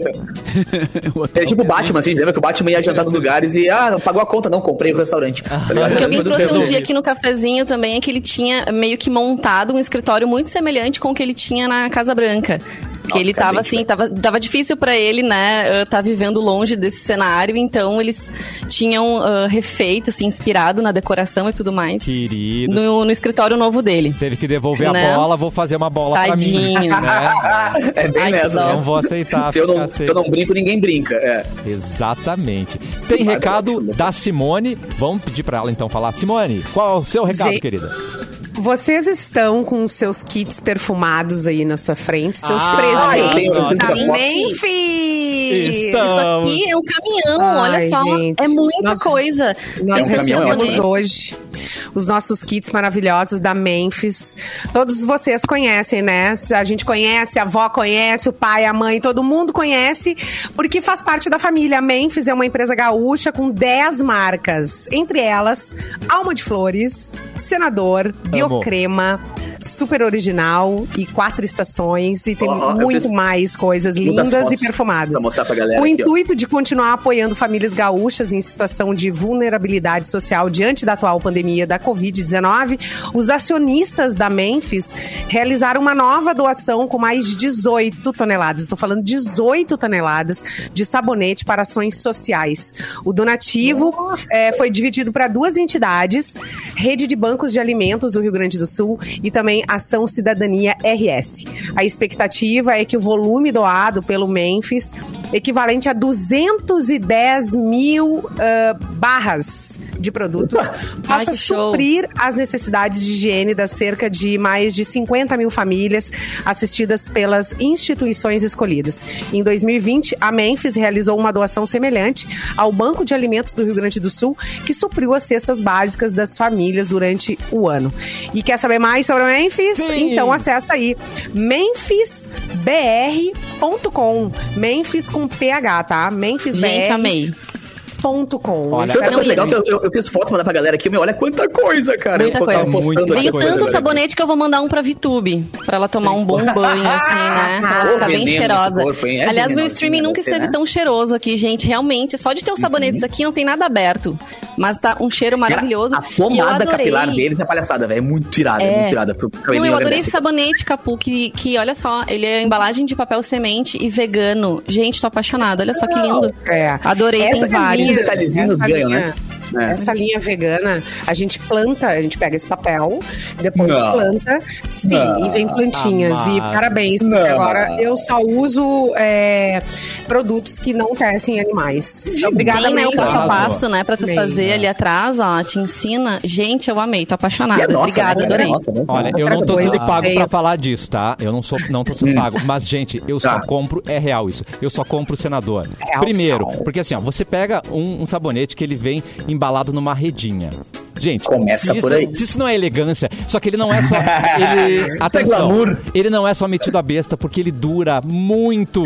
O hotel É tipo o que é Batman, assim, lembra que o Batman ia jantar nos lugares e, ah, não pagou a conta, não, comprei o restaurante. Tá ligado? O que alguém trouxe um dia aqui no cafezinho também é que ele tinha meio que montado um escritório muito semelhante com o que ele tinha na Casa Branca. Que Nossa, ele tava assim, tava, tava difícil pra ele, né, estar vivendo longe desse cenário, então eles tinham ah, refeito, assim, inspirado na decoração e tudo mais. Querido. No, no escritório novo dele. Teve que devolver Né? a bola, vou fazer uma bola Tadinho. pra mim. Né? [laughs] É bem Ai, nessa. Não vou aceitar. Se eu, não, se eu não brinco, ninguém brinca. É. Exatamente. Tem recado da Simone. Vamos pedir pra ela então falar. Simone, qual é o seu recado, Zé- querida? Vocês estão com os seus kits perfumados aí na sua frente, seus Ah, eu tenho presentes da. Memphis! Estão. Isso aqui é um caminhão, Ai, olha só. gente. É muita Nós- coisa. Nós É um é recebemos ótimo. hoje os nossos kits maravilhosos da Memphis. Todos vocês conhecem, né? A gente conhece, a avó conhece, o pai, a mãe, todo mundo conhece, porque faz parte da família. A Memphis é uma empresa gaúcha com 10 marcas, entre elas Alma de Flores, Senador, Biocrema, Super Original e Quatro Estações. E tem eu muito mais coisas lindas e perfumadas. O aqui, intuito de continuar apoiando famílias gaúchas em situação de vulnerabilidade social diante da atual pandemia da Covid-19, os acionistas da Memphis realizaram uma nova doação com mais de 18 toneladas. Estou falando 18 toneladas de sabonete para ações sociais. O donativo eh, foi dividido para duas entidades: Rede de Bancos de Alimentos do Rio Grande do Sul e também Ação Cidadania RS. A expectativa é que o volume doado pelo Memphis, equivalente a 210 mil ah, barras de produtos, possa que show. suprir as necessidades de higiene das cerca de mais de 50 mil famílias assistidas pelas instituições escolhidas. Em 2020, a Memphis realizou uma doação semelhante ao Banco de Alimentos do Rio Grande do Sul, que supriu as cestas básicas das famílias durante o ano. E quer saber mais sobre a Memphis? Sim. Então acessa aí memphisbr.com. Memphis com PH, tá? memphisbr.com. Gente, amei. Olha, Isso é coisa e- legal que eu, eu, eu fiz foto pra mandar pra galera aqui. Meu, olha quanta coisa, cara. Muita coisa. postando Veio tanto sabonete que eu vou mandar um pra Vitube. Pra ela tomar um bom [laughs] banho, assim, né? Pra ela Ô, ficar bem cheirosa. corpo? É Aliás, meu streaming nunca você, esteve né? tão cheiroso aqui, gente. Realmente, só de ter os sabonetes aqui não tem nada aberto. Mas tá um cheiro maravilhoso. Cara, a eu pomada adorei. capilar deles é palhaçada, velho. É muito irada, é, É. muito irada. Pro- pro Não, eu adorei esse sabonete, Capu, que, que olha só, ele é embalagem de papel semente e vegano. Gente, tô apaixonada. Olha só que lindo. É. Adorei, Essa tem vários. Detalhezinhos essa ganham, né? É. Essa linha vegana, a gente planta, a gente pega esse papel, depois Não. planta, sim, Não. e vem plantinhas. E Amado. parabéns, porque Não. agora eu só uso é, produtos que não testem animais. Obrigada, Tem, né, o passo a passo, né, pra tu Amei. fazer ali atrás, ó, te ensina. Gente, eu amei, tô apaixonada. E é nossa, Obrigada, né, adorei. É nossa, né? Olha, eu não tô sendo pago veio- pra falar disso, tá? Eu não sou, não tô sendo pago. Mas, gente, eu só Hum. Tá. compro, é real isso. Eu só compro o senador. Real Primeiro, porque assim, ó, você pega um, um sabonete que ele vem embalado numa redinha. Gente, Começa se por isso- aí. Se isso não é elegância, só que ele não é só. [laughs] Ele, atenção, glamour. ele não é só metido a besta, porque ele dura muito.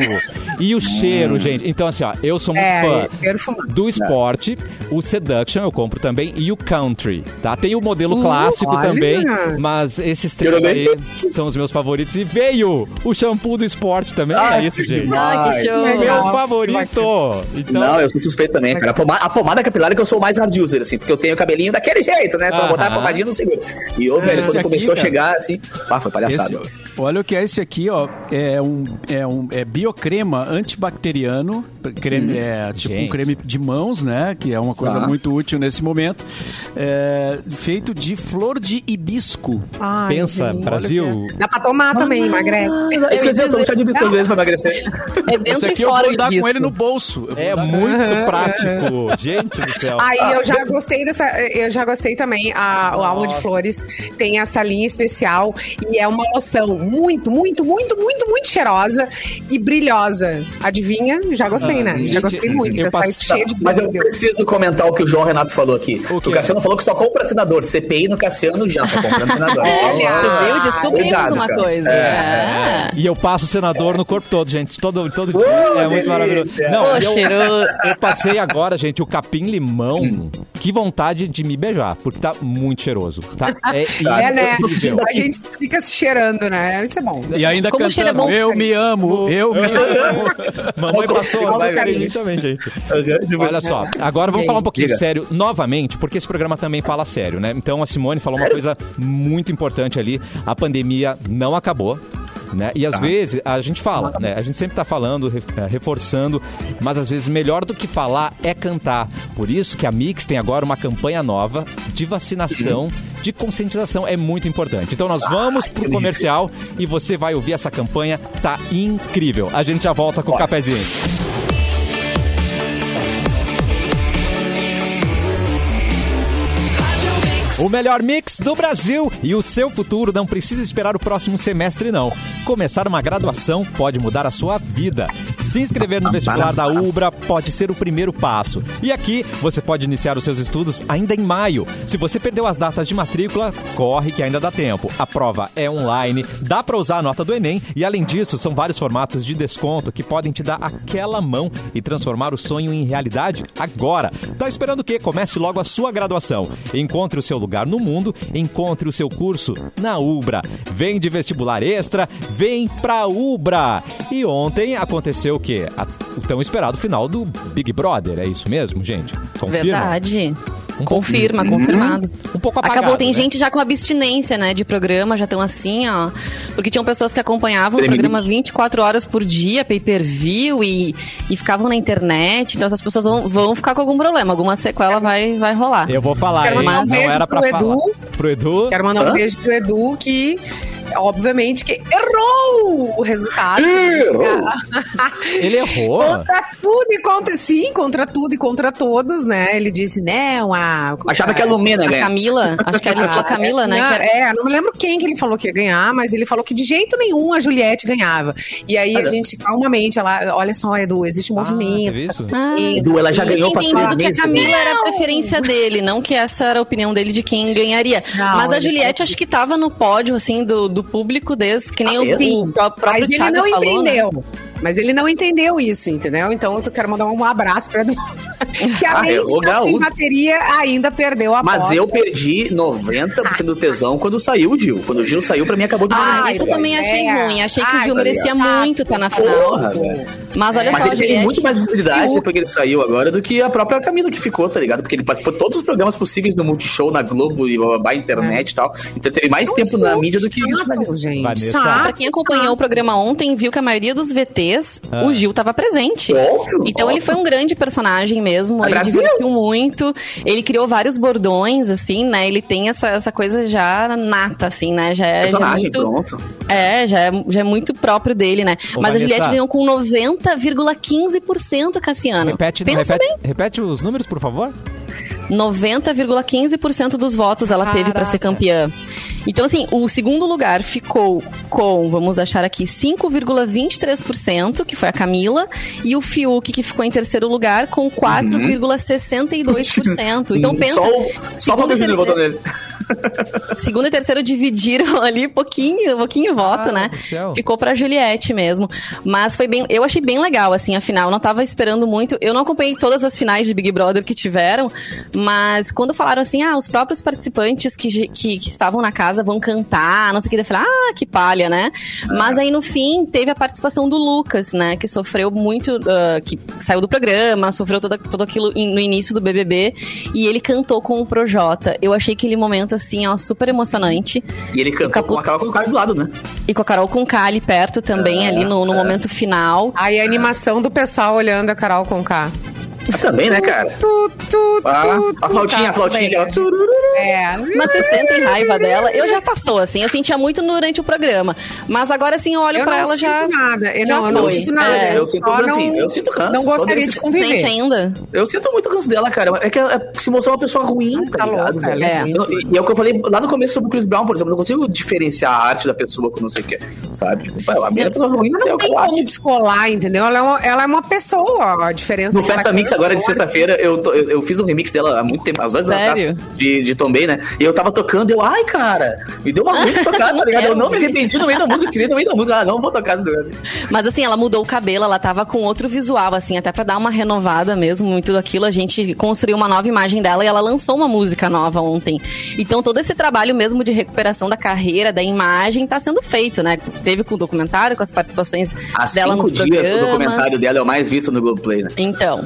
E o cheiro, gente. Então, assim, ó, eu sou muito É, fã do esporte, o Seduction eu compro também e o Country, tá? Tem o modelo clássico olha. também, mas esses três Eu aí são os meus favoritos. E veio o shampoo do esporte também, Ah, é isso, gente. Ah, que show. Meu Legal. favorito. Então, Não, eu sou suspeito também, cara. A pomada, a pomada capilar é que eu sou o mais hard user, assim, porque eu tenho o cabelinho daquele jeito, né? Se eu botar a pomadinha, não segura. E eu, velho, Esse quando aqui, começou cara. a chegar, assim, pá, foi palhaçada. Esse- olha o que é esse aqui, ó. É um, é um é biocrema antibacteriano, creme, é tipo um Gente. creme de mãos, né? Que é uma coisa Tá. muito útil nesse momento. É, feito de flor de hibisco. Ai, pensa, gente. Brasil. Dá pra tomar também, emagrece. Ah, isso quer dizer, eu tomo chá de bisco às vezes pra emagrecer. [laughs] É Esse dentro aqui e eu fora vou o andar com ele no bolso. É muito prático. [laughs] Gente do céu. Aí eu já gostei dessa. Eu já gostei também. A, o Alma de Flores tem essa linha especial e é uma loção muito, muito, muito, muito, muito cheirosa e brilhosa. Adivinha? Já gostei, Ah, né? Já gente, gostei muito. eu Já tá passo- cheia de Mas eu preciso comentar o que o João Renato falou aqui. O? O Cassiano falou que só compra senador. CPI no Cassiano já tá comprando senador. [laughs] Olha! Viu? Descobrimos Cuidado, uma cara. coisa. É. E eu passo o senador no corpo todo, gente. Todo, todo dia. Oh, É muito delícia. maravilhoso. Pô, Não, eu, eu passei agora, gente, o capim-limão. Que vontade de me beijar, porque tá muito cheiroso. Tá? É, [laughs] É, né? A gente fica se cheirando, né? Isso é bom. E ainda Como o cheiro é cantando, bom. eu me amo, eu me amo. Mamãe passou Vai, mim também, gente. Uhum, Olha só, agora vamos falar um pouquinho Diga. sério novamente, porque esse programa também fala sério, né? Então a Simone falou uma coisa muito importante ali. A pandemia não acabou. Né? E às vezes a gente fala, né? A gente sempre tá falando, eh, reforçando, mas às vezes melhor do que falar é cantar. Por isso que a Mix tem agora uma campanha nova de vacinação, de conscientização. É muito importante. Então nós vamos pro comercial e você vai ouvir essa campanha. Tá incrível. A gente já volta com o cafezinho. O melhor mix do Brasil e o seu futuro não precisa esperar o próximo semestre, não. Começar uma graduação pode mudar a sua vida. Se inscrever no vestibular da Ubra pode ser o primeiro passo. E aqui você pode iniciar os seus estudos ainda em maio. Se você perdeu as datas de matrícula, corre que ainda dá tempo. A prova é online, dá para usar a nota do Enem e, além disso, são vários formatos de desconto que podem te dar aquela mão e transformar o sonho em realidade agora. Tá esperando o quê? Comece logo a sua graduação. Encontre o seu lugar no mundo, encontre o seu curso na Ubra. Vem de vestibular extra, vem pra Ubra. E ontem aconteceu o quê? O tão esperado final do Big Brother, é isso mesmo, gente? Confirma? Verdade. Um Confirma, confirmado. Um pouco apagado, Acabou, tem né? gente já com abstinência, né, de programa, já estão assim, ó. Porque tinham pessoas que acompanhavam o programa 24 horas por dia, pay-per-view, e, e ficavam na internet. Então essas pessoas vão, vão ficar com algum problema, alguma sequela vai, vai rolar. Eu vou falar, Quero hein? mandar um não beijo era pra pro falar. Edu. Pro Edu? Quero mandar um Hã? beijo pro Edu, que obviamente que errou o resultado. [laughs] Ele errou. Contra tudo e contra sim, contra tudo e contra todos, né? Ele disse, não, a. Achava que a Lumena A. Camila, [laughs] acho que ele falou a Camila, né? Não, que era- É, não me lembro quem que ele falou que ia ganhar, mas ele falou que de jeito nenhum a Juliette ganhava. E aí a gente, calmamente, ela, olha só, Edu, existe um Ah, movimento. isso? Ah, Edu, ela já eu ganhou tinha faz entendido quatro que a. Camila era a preferência dele, não que essa era a opinião dele de quem ganharia. Não, Mas a Juliette falou acho que tava no pódio, assim, do, do público desde que nem Ah, o, o pró- próprio Mas ele Thiago não falou, né? Mas ele não entendeu isso, entendeu? Então eu quero mandar um abraço pra Edu. [laughs] que a Ah, mente tá sem bateria ainda perdeu a Mas eu perdi 90% do tesão quando saiu o Gil. Quando o Gil saiu, pra mim acabou de Ah, isso eu também achei é. ruim. Achei que o Ai, Gil tá merecia ligado. muito estar na final. Porra, velho. Mas olha Mas só, a ele teve muito mais visibilidade o- depois que ele saiu agora do que a própria Camila que ficou, tá ligado? Porque ele participou de todos os programas possíveis no Multishow, na Globo e bababá, internet e tal. Então teve mais tempo na mídia do que isso. né? Gente. Pra quem acompanhou o programa ontem, viu que a maioria dos VTs, Ah. o Gil tava presente. Óbvio, Então ele óbvio. foi um grande personagem mesmo, É ele Brasil. divertiu muito, ele criou vários bordões, assim, né? Ele tem essa, essa coisa já nata, assim, né? Já é, já é Personagem, muito... pronto. É, já é, já é muito próprio dele, né? Ô, Mas a Vanessa. Juliette ganhou com 90,15%, Cassiano. Repete, Pensa repete, repete os números, por favor. 90,15% dos votos ela teve pra ser campeã. Então, assim, o segundo lugar ficou com, vamos achar aqui, 5,23%, que foi a Camila, e o Fiuk, que ficou em terceiro lugar, com 4,62%. Então, pensa. Só o, só o Júnior votou nele. Segundo e terceiro dividiram [laughs] ali pouquinho, pouquinho voto, Ah, né? Ficou pra Juliette mesmo. Mas foi bem. Eu achei bem legal, assim, afinal. Eu não tava esperando muito. Eu não acompanhei todas as finais de Big Brother que tiveram, mas quando falaram assim, ah, os próprios participantes que, que, que estavam na casa vão cantar, não sei o que, eu falei, ah, que palha, né? Mas aí no fim teve a participação do Lucas, né? Que sofreu muito, ah, que saiu do programa, sofreu toda, tudo aquilo no início do BBB, e ele cantou com o Projota. Eu achei aquele momento, assim, ó, super emocionante. E ele cantou Capu- com a Carol com o cara do lado, né? E com a Carol com ali perto também, ali no, no momento final. Aí a animação do pessoal olhando a Carol com K. Ah, também, né, cara? Tu, tu, Ah, tu, a flautinha, tá, a flautinha. ó. Turururu. É. Mas você sente raiva dela. Eu já passou, assim. Eu sentia muito durante o programa. Mas agora, assim, eu olho Eu pra não ela sinto já. nada. Eu já não, eu não sinto nada. É. Eu sinto, assim, não- eu sinto ranço. Não só gostaria desse- de conviver. Sente ainda? Eu sinto muito o ranço dela, cara. É que é- se mostrou uma pessoa ruim, tá, tá ligado? louca, ela é E, e é o que eu falei lá no começo sobre o Chris Brown, por exemplo. Eu não consigo diferenciar a arte da pessoa com não sei o que, sabe? Tipo, pô, a minha pessoa ruim, mas é Não o que tem como descolar, entendeu? Ela é uma, ela é uma pessoa, a diferença No é Festa ela Mix agora de sexta-feira, eu, eu, eu fiz um remix dela há muito tempo, às duas da tarde de, de Tombay, né? E eu tava tocando, eu, ai, cara, me deu uma música tocar, tá [laughs] ligado? Eu não me arrependi no meio da música, eu tirei no meio da música, ah, não vou tocar negócio. Mas assim, ela mudou o cabelo, ela tava com outro visual, assim, até pra dar uma renovada mesmo, muito daquilo. A gente construiu uma nova imagem dela e ela lançou uma música nova ontem. Então todo esse trabalho mesmo de recuperação da carreira, da imagem, tá sendo feito, né? Teve com o documentário, com as participações Há dela nos cinco dias programas. o documentário dela é o mais visto no Globoplay, né? Então,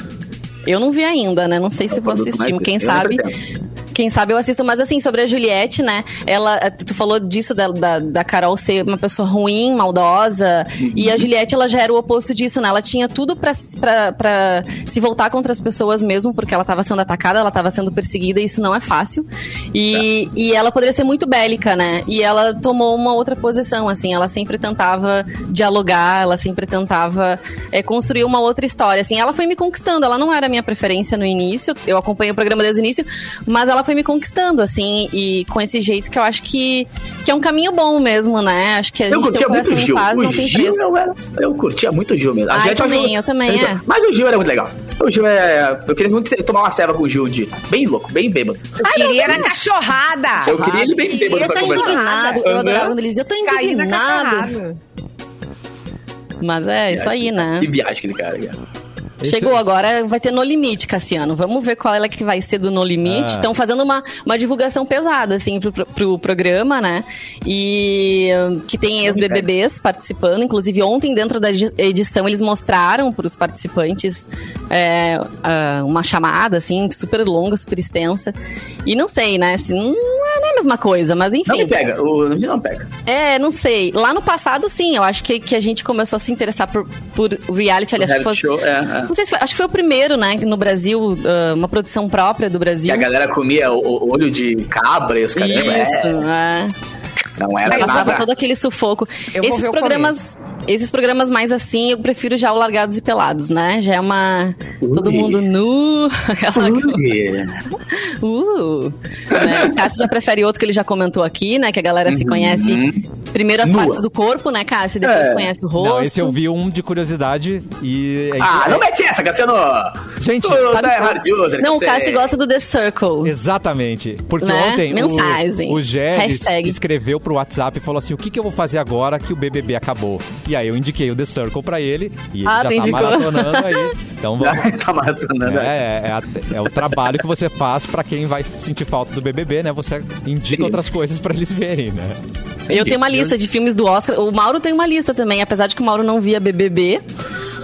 eu não vi ainda, né? Não sei se É vou assistir. Quem sabe. Quem sabe eu assisto, mas assim, sobre a Juliette, né? Ela, eh, tu falou disso da, da, da Carol ser uma pessoa ruim, maldosa. E a Juliette, ela já era o oposto disso, né? Ela tinha tudo pra, pra, pra se voltar contra as pessoas mesmo, porque ela tava sendo atacada, ela tava sendo perseguida, e isso não é fácil. E, e ela poderia ser muito bélica, né? E ela tomou uma outra posição, assim. Ela sempre tentava dialogar, ela sempre tentava eh, construir uma outra história, assim. Ela foi me conquistando, ela não era a minha preferência no início, eu acompanhei o programa desde o início, mas ela foi me conquistando, assim, e com esse jeito que eu acho que, que é um caminho bom mesmo, né? Acho que a Eu gente tem o muito Gil. paz, o não tem Gil preço. eu, era, eu curtia muito o Gil mesmo. A Ah, gente eu também, achava- eu também, é. Mas o Gil era muito legal. O Gil é. Eu queria muito tomar uma ceva com o Gil de. Bem louco, bem bêbado. Eu queria era cachorrada. Eu queria ele bem bêbado Eu pra tô conversar. indignado, eu Aham. adorava quando eles diziam, eu tô indignado. Mas é isso aí, né? Que viagem aquele cara, cara. Chegou agora, vai ter No Limite, Cassiano. Vamos ver qual é que vai ser do No Limite. Ah. Estão fazendo uma, uma divulgação pesada, assim, pro, pro, pro programa, né? E que tem ex-BBBs participando. Inclusive, ontem, dentro da edi- edição, eles mostraram pros participantes é, ah, uma chamada, assim, super longa, super extensa. E não sei, né? Assim, é não é a mesma coisa, mas enfim. Não me pega, o não não pega. É, não sei. Lá no passado, sim, eu acho que, que a gente começou a se interessar por, por reality. Aliás, Reality foi, show, é, é. não sei se foi, acho que foi o primeiro, né, no Brasil, ah, uma produção própria do Que Brasil. a galera comia o, o olho de cabra e os caras. Isso, é. Não era Passava nada. todo aquele sufoco. Eu esses programas, esses programas mais assim, eu prefiro já o Largados e Pelados, né? Já é uma todo Ui. mundo nu, [laughs] aquela. Uh, né? O Cássio já prefere outro que ele já comentou aqui, né? Que a galera se conhece primeiro as Nua. partes do corpo, né, Cássio? E depois É. conhece o rosto. Não, esse eu vi um de curiosidade e... é Ah, não mete essa, Cassiano! Gente, tu Sabe tá errado user, Não, o. Cássio gosta do The Circle. Exatamente. Porque Né? ontem Mensagem. o, o Hashtag. escreveu pro WhatsApp e falou assim: o que, que eu vou fazer agora que o BBB acabou? E aí eu indiquei o The Circle pra ele e ele Ah, já tá indicou. maratonando aí. [laughs] Então vamos. tá matando, né? É, é, a- é o trabalho que você faz pra quem vai sentir falta do BBB, né? Você indica outras coisas pra eles verem, né? Eu tenho uma lista de filmes do Oscar. O Mauro tem uma lista também, apesar de que o Mauro não via BBB.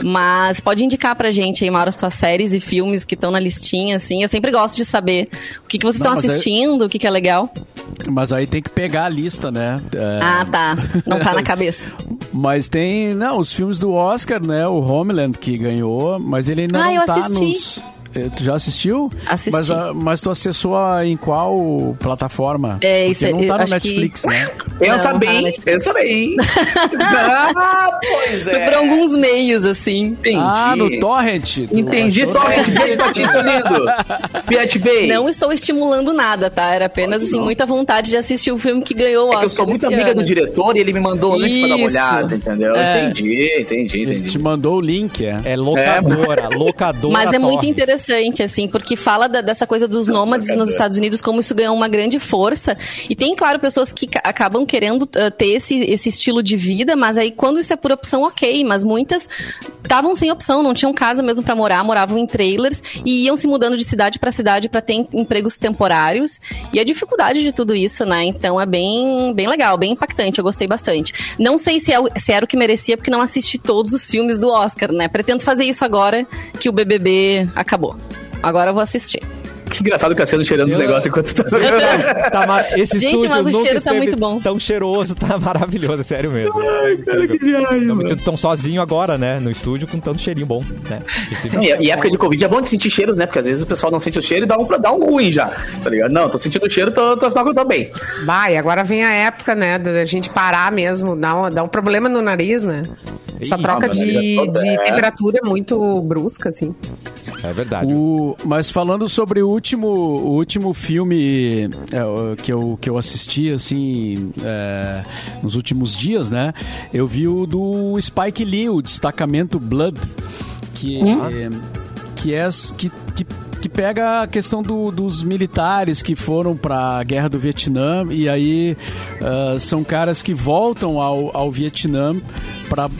Mas pode indicar pra gente aí, Mauro, as tuas séries e filmes que estão na listinha, assim. Eu sempre gosto de saber o que, que vocês Não, estão é- assistindo, o que, que é legal. Mas aí tem que pegar a lista, né? É, Ah, tá. Não tá na cabeça. [laughs] Mas tem, não, os filmes do Oscar, né? O Homeland que ganhou, mas ele ainda Ah, não eu tá assisti. nos. Eh, Tu já assistiu? Assisti. Mas, ah, mas tu acessou a- em qual plataforma? É, Porque isso é- não tá no acho que- Netflix, né? [laughs] Pensa Não, bem, tá, Netflix. pensa bem. ah, [laughs] pois Foi é. por alguns meios, assim. Entendi. Ah, no Torrent. Entendi? Torrent, pra ti, seu lindo. Pirate Bay. Não estou estimulando nada, tá? Era apenas, assim, muita vontade de assistir o filme que ganhou o É Oscar. que eu sou muito amiga ano. do diretor e ele me mandou antes pra dar uma olhada, entendeu? É. Entendi, entendi, Ele te entendi. mandou o link, é. É locadora, locadora. Mas é muito interessante. Interessante, assim, porque fala da- dessa coisa dos nômades nos Estados Unidos, como isso ganhou uma grande força. E tem, claro, pessoas que ca- acabam querendo uh, ter esse, esse estilo de vida, mas aí quando isso é por opção, ok. Mas muitas estavam sem opção, não tinham casa mesmo pra morar, moravam em trailers e iam se mudando de cidade pra cidade pra ter em- empregos temporários. E a dificuldade de tudo isso, né? Então é bem, bem legal, bem impactante. Eu gostei bastante. Não sei se, é se era o que merecia, porque não assisti todos os filmes do Oscar, né? Pretendo fazer isso agora que o BBB acabou. Agora eu vou assistir. Que engraçado o Cassiano cheirando os Eu- negócios enquanto tá. Tá mar- Esse Gente, estúdio mas o nunca cheiro tá muito bom. tão cheiroso, tá maravilhoso, é sério mesmo. Eu me sinto tão sozinho agora, né, no estúdio com tanto cheirinho bom, né? Não, E, e época de Covid é bom de sentir cheiros, né? Porque às vezes o pessoal não sente o cheiro e dá um, dá um ruim já. Tá ligado? Não, tô sentindo o cheiro, tô, tô, tô, tô bem. Vai, agora vem a época, né, da gente parar mesmo, dá um, dá um problema no nariz, né? Essa Ih, troca de, é de é. temperatura é muito brusca, assim. É verdade. O- mas falando sobre o último, o último filme é, que, eu, que eu assisti, assim, é, nos últimos dias, né? Eu vi o do Spike Lee, o Destacamento Blood, que, é, que é... Que, que, que pega a questão do- dos militares que foram para a guerra do Vietnã e aí ah, são caras que voltam ao, ao Vietnã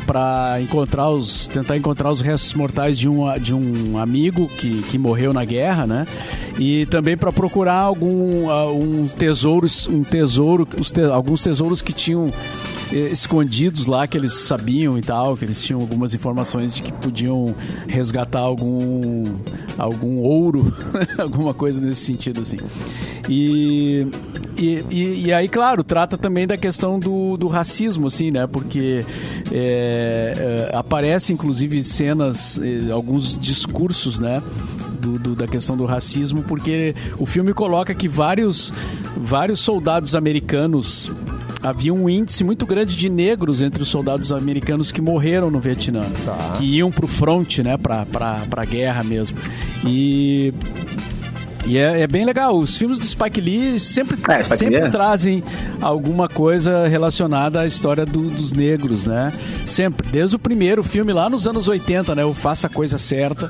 para encontrar os tentar encontrar os restos mortais de um, de um amigo que, que morreu na guerra, né? E também para procurar algum ah, um tesouro um tesouro te- alguns tesouros que tinham escondidos lá que eles sabiam e tal, que eles tinham algumas informações de que podiam resgatar algum algum ouro, [laughs] alguma coisa nesse sentido assim. E, e, e, e aí, claro, trata também da questão do, do racismo, assim, né? Porque é, é, aparece, inclusive, cenas, eh, alguns discursos, né? Do, do- da questão do racismo, porque o filme coloca que vários, vários soldados americanos havia um índice muito grande de negros entre os soldados americanos que morreram no Vietnã, que iam pro front, né, pra, pra, pra guerra mesmo. E e é, é bem legal. Os filmes do Spike Lee sempre, É, Spike sempre Lee é. trazem alguma coisa relacionada à história do- dos negros, né? Sempre. Desde o primeiro filme lá nos anos 80, né? O Faça a Coisa Certa.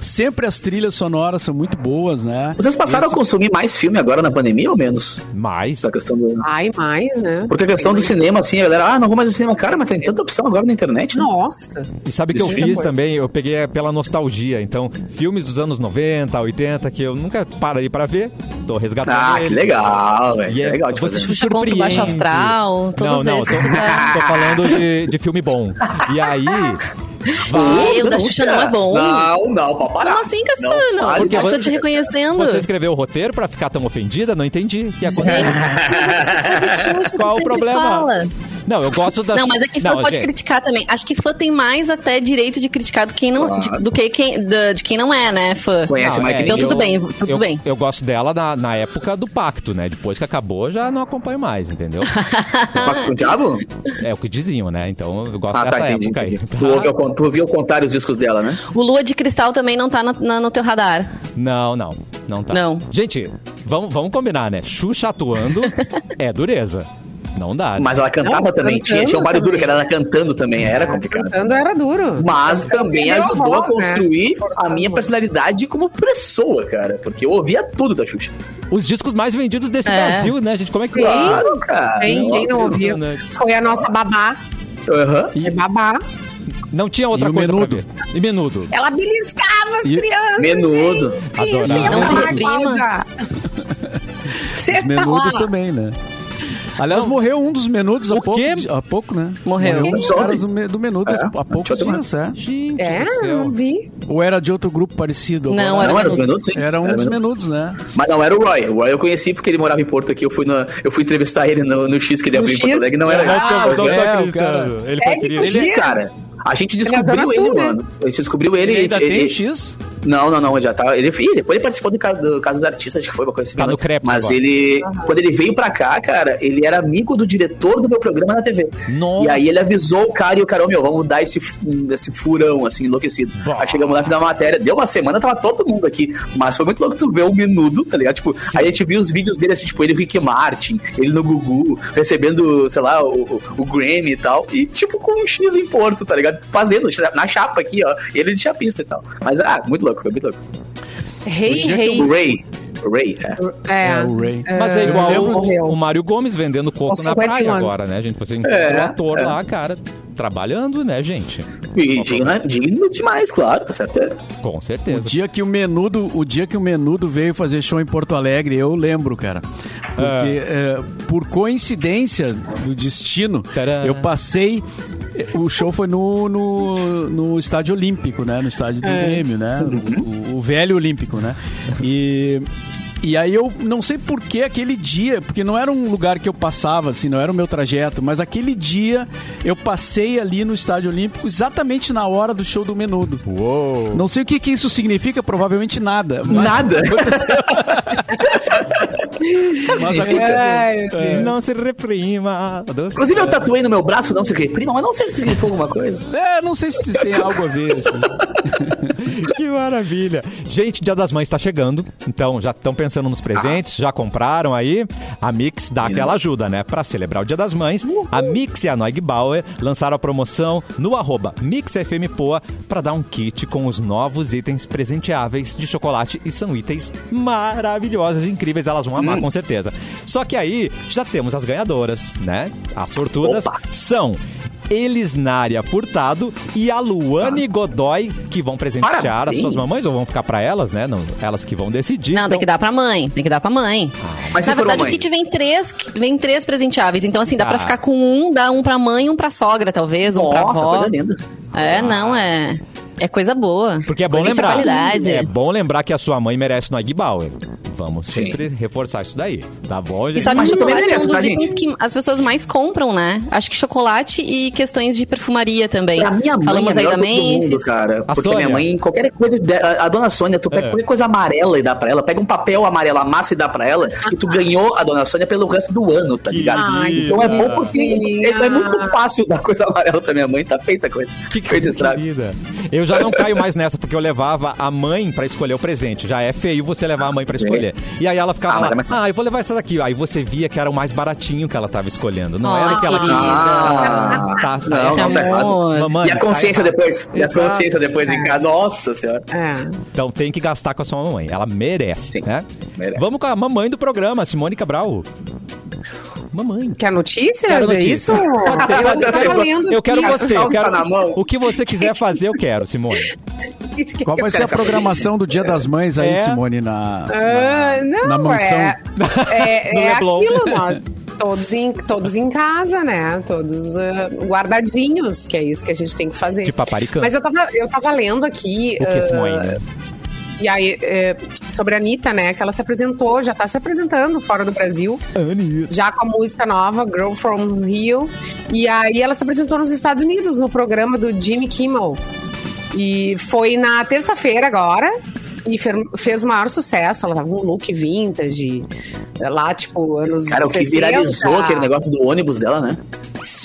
Sempre as trilhas sonoras são muito boas, né? Vocês passaram Esse- a consumir mais filme agora na pandemia ou menos? Mas, Essa questão do... Ai, mais, né? Porque a questão do cinema, assim, a galera, ah, não vou mais no cinema. Cara, mas tem tanta opção agora na internet, né? Nossa. e sabe o que eu é fiz também? Eu peguei pela nostalgia. Então, filmes dos anos 90, 80, que eu nunca parei pra ver, tô resgatando Ah, que legal, velho. Que é- legal de você fazer. se Xuxa contra o surpreende. Baixo Astral, todos não, não, esses. Tô, tá? tô falando de, de filme bom. E aí, [laughs] Meu, da Xuxa não é bom. Não, não, pra parar. Como assim, Cassiano? Não, Porque Eu tô te reconhecendo. você escreveu o roteiro pra ficar tão ofendida? Não entendi. O que? Mas é de Xuxa Qual o sempre problema? fala. Não, eu gosto da. Não, mas é que fã Não, pode gente, criticar também. Acho que fã tem mais até direito de criticar do, quem não, Claro. de, do que quem, da- de quem não é, né, fã. Conhece Não, mais é, que Então ninguém. tudo bem, tudo eu, bem. Eu gosto dela na, na época do pacto, né? Depois que acabou, já não acompanho mais, entendeu? [laughs] Pacto com o Diabo? é o que diziam, né? Então eu gosto Ah, dessa tá, entendi. época entendi. aí. Tu, ouve tu ouviu contar os discos dela, né? O Lua de Cristal também não tá na- na- no teu radar. Não, não. Não tá. Não. Gente, vamos, vamos combinar, né? Xuxa atuando [laughs] é dureza. Não dá. né? Mas ela cantava Não, também. Tinha, tinha um barulho duro, que era ela cantando também. Era complicado. Cantando era duro. Mas também a ajudou a voz, né? construir a Forçando minha personalidade como pessoa, cara. Porque eu ouvia tudo da Xuxa. Os discos mais vendidos desse É. Brasil, né, gente? Como é que. Claro, cara. Quem, quem não ouviu? impressionante. Foi a nossa babá. Aham. É babá. Não tinha outra E coisa menudo? pra ver. E menudo. Ela beliscava as E- crianças. Menudo. gente. Adorava. Não se reprima. Os menudos tá- também, né? Aliás, morreu um dos menudos há O pouco, quê? di- há pouco, né? Morreu. um dos caras do, me- do menudo É, há poucos dias, é. Gente É, não vi. Ou era de outro grupo parecido? Não, agora- era Não, era do Menudo. Era um dos Menudo. menudos, né? Mas não era o Roy. O Roy eu conheci porque ele morava em Porto aqui. Eu fui, na, eu fui entrevistar ele no, no X que ele abriu em Porto? Alegre. Não era Não, porque eu não tô é, o acreditando. cara- Ele foi É. Ele é, cara. A gente é descobriu ele, Sul, né? mano. A gente descobriu ele. Ele ainda ele- tem ele- X? Não, não, não, já tá. Ele, ih, depois ele participou do, do Caso dos Artistas, acho que foi uma coisa assim. Tá no Crepes Mas agora. ele, quando ele veio pra cá, cara, ele era amigo do diretor do meu programa na TV. Nossa. E aí ele avisou o cara e o cara, ô, meu, vamos dar esse, esse furão, assim, enlouquecido. Bah. Aí chegamos lá, fiz matéria, deu uma semana, tava todo mundo aqui. Mas foi muito louco tu ver o menudo, tá ligado? Tipo, aí a gente viu os vídeos dele, assim, tipo, ele, o Rick Martin, ele no Gugu, recebendo, sei lá, o, o, o Grammy e tal. E, tipo, com um X em Porto, tá ligado? Fazendo, na chapa aqui, ó. Ele de chapista e tal. Mas, ah, muito louco, foi muito louco. Rei O Reis. Ray. O Ray, é. É, É, o Ray. Mas é É, igual o, o Mário Gomes vendendo coco na 51 praia anos. agora, né, gente? Você encontra É, o ator é. lá, cara, trabalhando, né, gente? E digno, né? digno demais, claro, tá certo? Com O certeza. dia que o Menudo, o dia que o Menudo veio fazer show em Porto Alegre, eu lembro, cara. Porque é, por coincidência do destino, Tcharam. eu passei o show foi no, no, no estádio olímpico, né? No estádio do Grêmio, né? O, o velho olímpico, né? E, e aí eu não sei por que aquele dia, porque não era um lugar que eu passava, assim, não era o meu trajeto, mas aquele dia eu passei ali no estádio olímpico exatamente na hora do show do Menudo. Uou! Não sei o que, que isso significa, provavelmente nada. Mas Nada. [laughs] Mas Significa? Ai, É. Não se reprima. Inclusive, eu tatuei no meu braço, não se reprima, mas não sei se significa alguma coisa. É, não sei se tem algo a ver. assim. [laughs] Que maravilha. Gente, Dia das Mães tá chegando, então já estão pensando nos presentes, já compraram aí? A Mix dá aquela ajuda, né? Pra celebrar o Dia das Mães, a Mix e a Noig Bauer lançaram a promoção no arroba MixFMPoa pra dar um kit com os novos itens presenteáveis de chocolate e são itens maravilhosos, incríveis, elas vão amar com certeza. Só que aí já temos as ganhadoras, né? As sortudas Opa. são Elisnária Furtado e a Luane Godoy, que vão presentear as Parabéns. suas mamães, ou vão ficar pra elas, né? Não, elas que vão decidir. Não, tem que dar pra mãe. Tem que dar pra mãe. Mas se Na verdade, o kit vem três, vem três presenteáveis. Então, assim, dá pra Tá. ficar com um, dá um pra mãe, um pra sogra, talvez, um pra Nossa, avó. coisa linda. É, não, é. É coisa boa. Porque é bom Coisa de lembrar. É bom lembrar que a sua mãe merece no Egg Bauer. Vamos Sim. sempre reforçar isso daí. Tá bom, gente? E sabe que chocolate é um dos tá, itens que as pessoas mais compram, né? Acho que chocolate e questões de perfumaria também. Pra minha mãe Falamos é aí da mundo, cara. A Porque Sônia? minha mãe, qualquer coisa. A, a dona Sônia, tu pega É. qualquer coisa amarela e dá pra ela, pega um papel amarelo, amassa e dá pra ela, e tu ganhou a dona Sônia pelo resto do ano, tá ligado? Ai, então é bom porque é, é muito fácil dar coisa amarela pra minha mãe, tá feita a coisa. Que coisa estraga. Eu já não caio mais nessa, porque eu levava a mãe pra escolher o presente. Já é feio você levar a mãe pra escolher. E aí ela ficava Ah, lá, é mais- ah, eu vou levar essa daqui. Aí você via que era o mais baratinho que ela tava escolhendo. Não Ai, era o que ela. Ah, Tá, tá não, não, tá errado. amor. Mamãe, E a consciência tá errado. depois? E a consciência depois em casa? Nossa senhora. É. Então tem que gastar com a sua mamãe. Ela merece, Sim, né? merece. Vamos com a mamãe do programa, Simone Cabral. Mamãe. Quer notícias? Quero É notícia. isso? Pode ser, Eu pode- eu tava quero, lendo eu quero você. Eu quero, na mão. o que você quiser fazer, eu quero, Simone. [laughs] Qual vai ser a programação do Dia das Mães aí, É. Simone, na, Ah, na, não, na mansão? é, [laughs] é, é aquilo, nós, todos, em, todos em casa, né? Todos ah, guardadinhos, que é isso que a gente tem que fazer. De paparicando. Mas eu tava, eu tava lendo aqui. O que, ah, Simone? né? E aí, é, sobre a Anitta, né? Que ela se apresentou, já tá se apresentando fora do Brasil, Anitta. já com a música nova, Girl From Rio. E aí ela se apresentou nos Estados Unidos, no programa do Jimmy Kimmel. E foi na terça-feira agora. E fez o maior sucesso. Ela tava com um look vintage, lá, tipo, anos Cara, o que 60. viralizou aquele negócio do ônibus dela, né?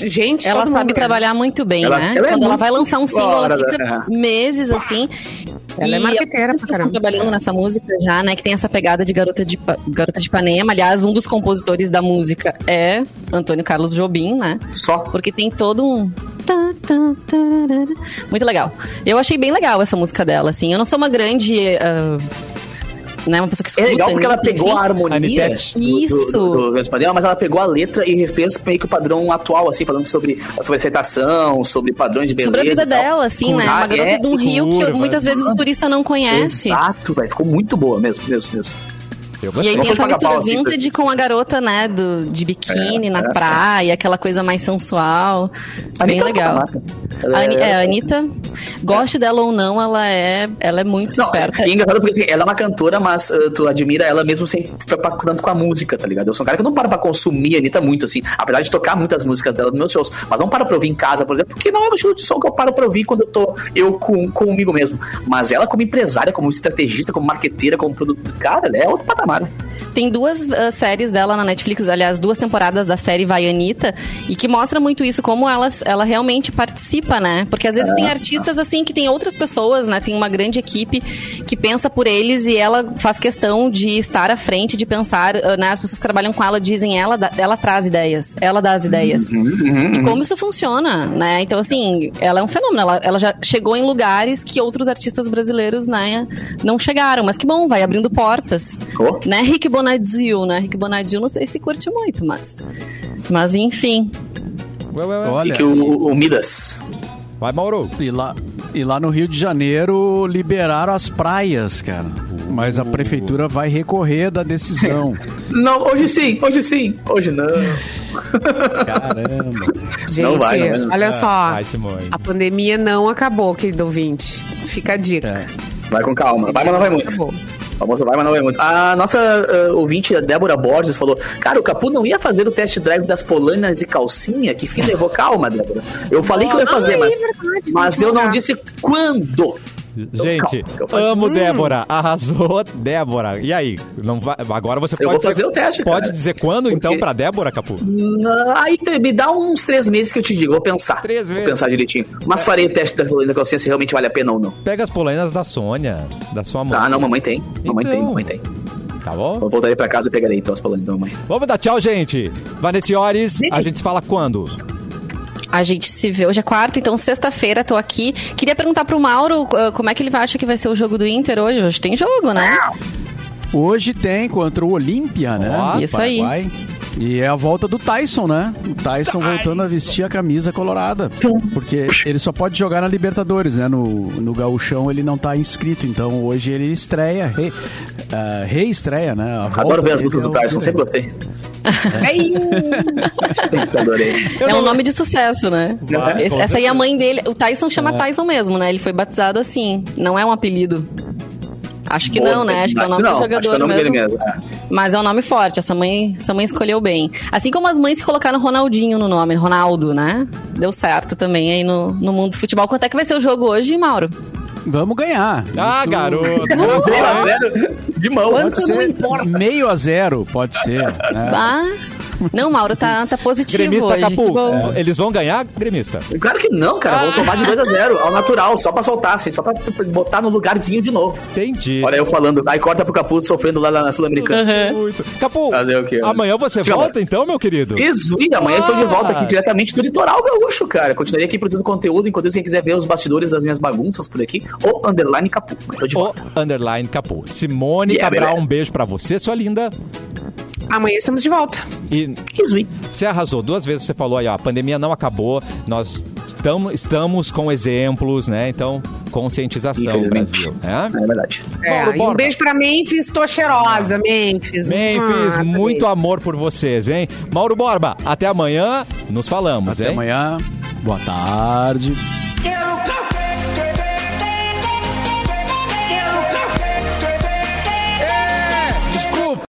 Gente, Ela sabe mundo- trabalhar muito bem, Ela- né? ela é Quando ela vai lançar um single, ela fica da- meses assim. Ela é E marqueteira eles pra estão caramba. trabalhando nessa música já, né? Que tem essa pegada de garota de, garota de Ipanema. Aliás, um dos compositores da música é Antônio Carlos Jobim, né? Só. Porque tem todo um. tá, tá. Muito legal. Eu achei bem legal essa música dela, assim. Eu não sou uma grande. ah, né, uma pessoa que É escuta. legal porque ela Anitta, pegou enfim. a harmonia do- do- Isso. do, do, do espanhol, mas ela pegou a letra e refez meio que o padrão atual, assim, falando sobre, sobre aceitação, sobre padrões de beleza. Sobre a vida dela, assim, Com né? Uma garota é, de um rio que muitas vezes o turista não conhece. Exato, velho. Ficou muito boa mesmo, mesmo, mesmo. E aí tem essa mistura pau, assim, vintage com a garota, né, do, de biquíni na é. praia, aquela coisa mais sensual. Bem Anitta legal. A, Ani- é- é, a Anitta, goste dela ou não, ela é, ela é muito Não, esperta. é engraçado porque assim, ela é uma cantora, mas uh, tu admira ela mesmo sem se preocupar tanto com a música, tá ligado? Eu sou um cara que não para pra consumir a Anitta muito, assim, apesar de tocar muitas músicas dela nos meus shows, mas não para pra ouvir em casa, por exemplo, porque não é o estilo de som que eu paro pra ouvir quando eu tô eu com, comigo mesmo. Mas ela, como empresária, como estrategista, como marqueteira, como produtora, cara, ela é outro patamar. Tem duas uh, séries dela na Netflix, aliás, duas temporadas da série Vaianita, e que mostra muito isso, como ela, ela realmente participa, né? Porque às vezes tem artistas assim que tem outras pessoas, né? Tem uma grande equipe que pensa por eles e ela faz questão de estar à frente, de pensar, uh, né? As pessoas que trabalham com ela dizem ela, ela traz ideias, ela dá as ideias. E como isso funciona, né? Então, assim, ela é um fenômeno. Ela, ela já chegou em lugares que outros artistas brasileiros, né, não chegaram. Mas que bom, vai abrindo portas. Oh. Né, Rick Bonadil, né? Rick Bonadil, não sei se curte muito, mas... Mas, enfim. Ué, ué, ué. E Olha, que o, o Midas. Vai, Mauro. e lá, e lá no Rio de Janeiro liberaram as praias, cara. Mas a prefeitura vai recorrer da decisão. [laughs] Não, hoje sim, hoje sim, hoje não. Caramba. Gente, Não vai, não vai, não. olha Ah, só. Vai. A pandemia não acabou, querido ouvinte. Fica a dica. É. Vai com calma. Vai, mas não vai muito. Acabou. Famoso vai, mas não vai muito. A nossa ah, ouvinte, a Débora Borges, falou: Cara, o Capu não ia fazer o test drive das polainas e calcinha? Que fim levou? Calma, Débora. Eu falei que eu ia fazer, é mas, verdade, mas eu não disse quando. Gente, calma, que eu faço. amo Débora. Arrasou, Débora. E aí? Não vai, agora você Eu pode vou fazer dizer, o teste, Pode cara. dizer quando, então, Porque- pra Débora, Capu? Aí me dá uns três meses que eu te digo, vou pensar. Três Vou meses. pensar direitinho. Mas farei o teste da da calcinha se realmente vale a pena ou não. Pega as polainas da Sônia, da sua mãe. Ah, não, mamãe tem. Mamãe Então. tem, mamãe tem. Tá bom? Eu voltarei pra casa e pegarei então as polainas da mamãe. Vamos dar tchau, gente. Vanessa Iores, a gente se fala quando? A gente se vê hoje é quarta, então sexta-feira tô aqui. Queria perguntar pro Mauro uh, como é que ele acha que vai ser o jogo do Inter hoje. Hoje tem jogo, né? Hoje tem contra o Olímpia, né? Do isso aí. E é a volta do Tyson, né? O Tyson voltando a vestir a camisa colorada. Porque ele só pode jogar na Libertadores, né? No, no Gauchão ele não tá inscrito. Então hoje ele estreia, re, ah, reestreia, né? A volta Adoro ver as lutas do é o Tyson, sempre gostei. [laughs] Adorei. é um nome de sucesso, né? Vai, Esse- com essa aí é a mãe dele. O Tyson chama Tyson mesmo, né? Ele foi batizado assim. Não é um apelido. Acho que não, né? Acho que é o nome não, do acho que é jogador o nome mesmo. dele mesmo. é. Mas é um nome forte. Essa mãe, essa mãe escolheu bem. Assim como as mães que colocaram Ronaldinho no nome, Ronaldo, né? Deu certo também aí no, no mundo do futebol. Quanto é que vai ser o jogo hoje, Mauro? Vamos ganhar. Ah, Isso garoto. Meio a zero de mão. Pode ser meio a zero, pode ser. né? Ah, não, Mauro tá, tá positivo Gremista hoje. Capu, bom. eles vão ganhar, gremista? Claro que não, cara. Vou tomar de 2 a 0 ao natural, só pra soltar, assim, só pra botar no lugarzinho de novo. Entendi. Olha eu falando, aí corta pro Capu sofrendo lá na Sul-Americana. Muito. Capu, Fazer o quê? amanhã você Diga, volta então, meu querido? Isso, e amanhã estou de volta aqui Ah. diretamente do litoral gaúcho, cara. Continuarei aqui produzindo conteúdo, enquanto isso, quem quiser ver os bastidores das minhas bagunças por aqui, ou underline capu. Mas tô de O volta. underline Capu. Simone Yeah, Cabral, baby. um beijo pra você, sua linda. Amanhã estamos de volta. E Isui. você arrasou. Duas vezes você falou aí, ó, a pandemia não acabou. Nós tamo, estamos com exemplos, né? Então, conscientização. Brasil. né? É verdade. É, Mauro e um beijo pra Memphis, tô cheirosa, Memphis. Memphis, Ah, muito beijo. amor por vocês, hein? Mauro Borba, até amanhã. Nos falamos, Até hein? amanhã. Boa tarde. Quero!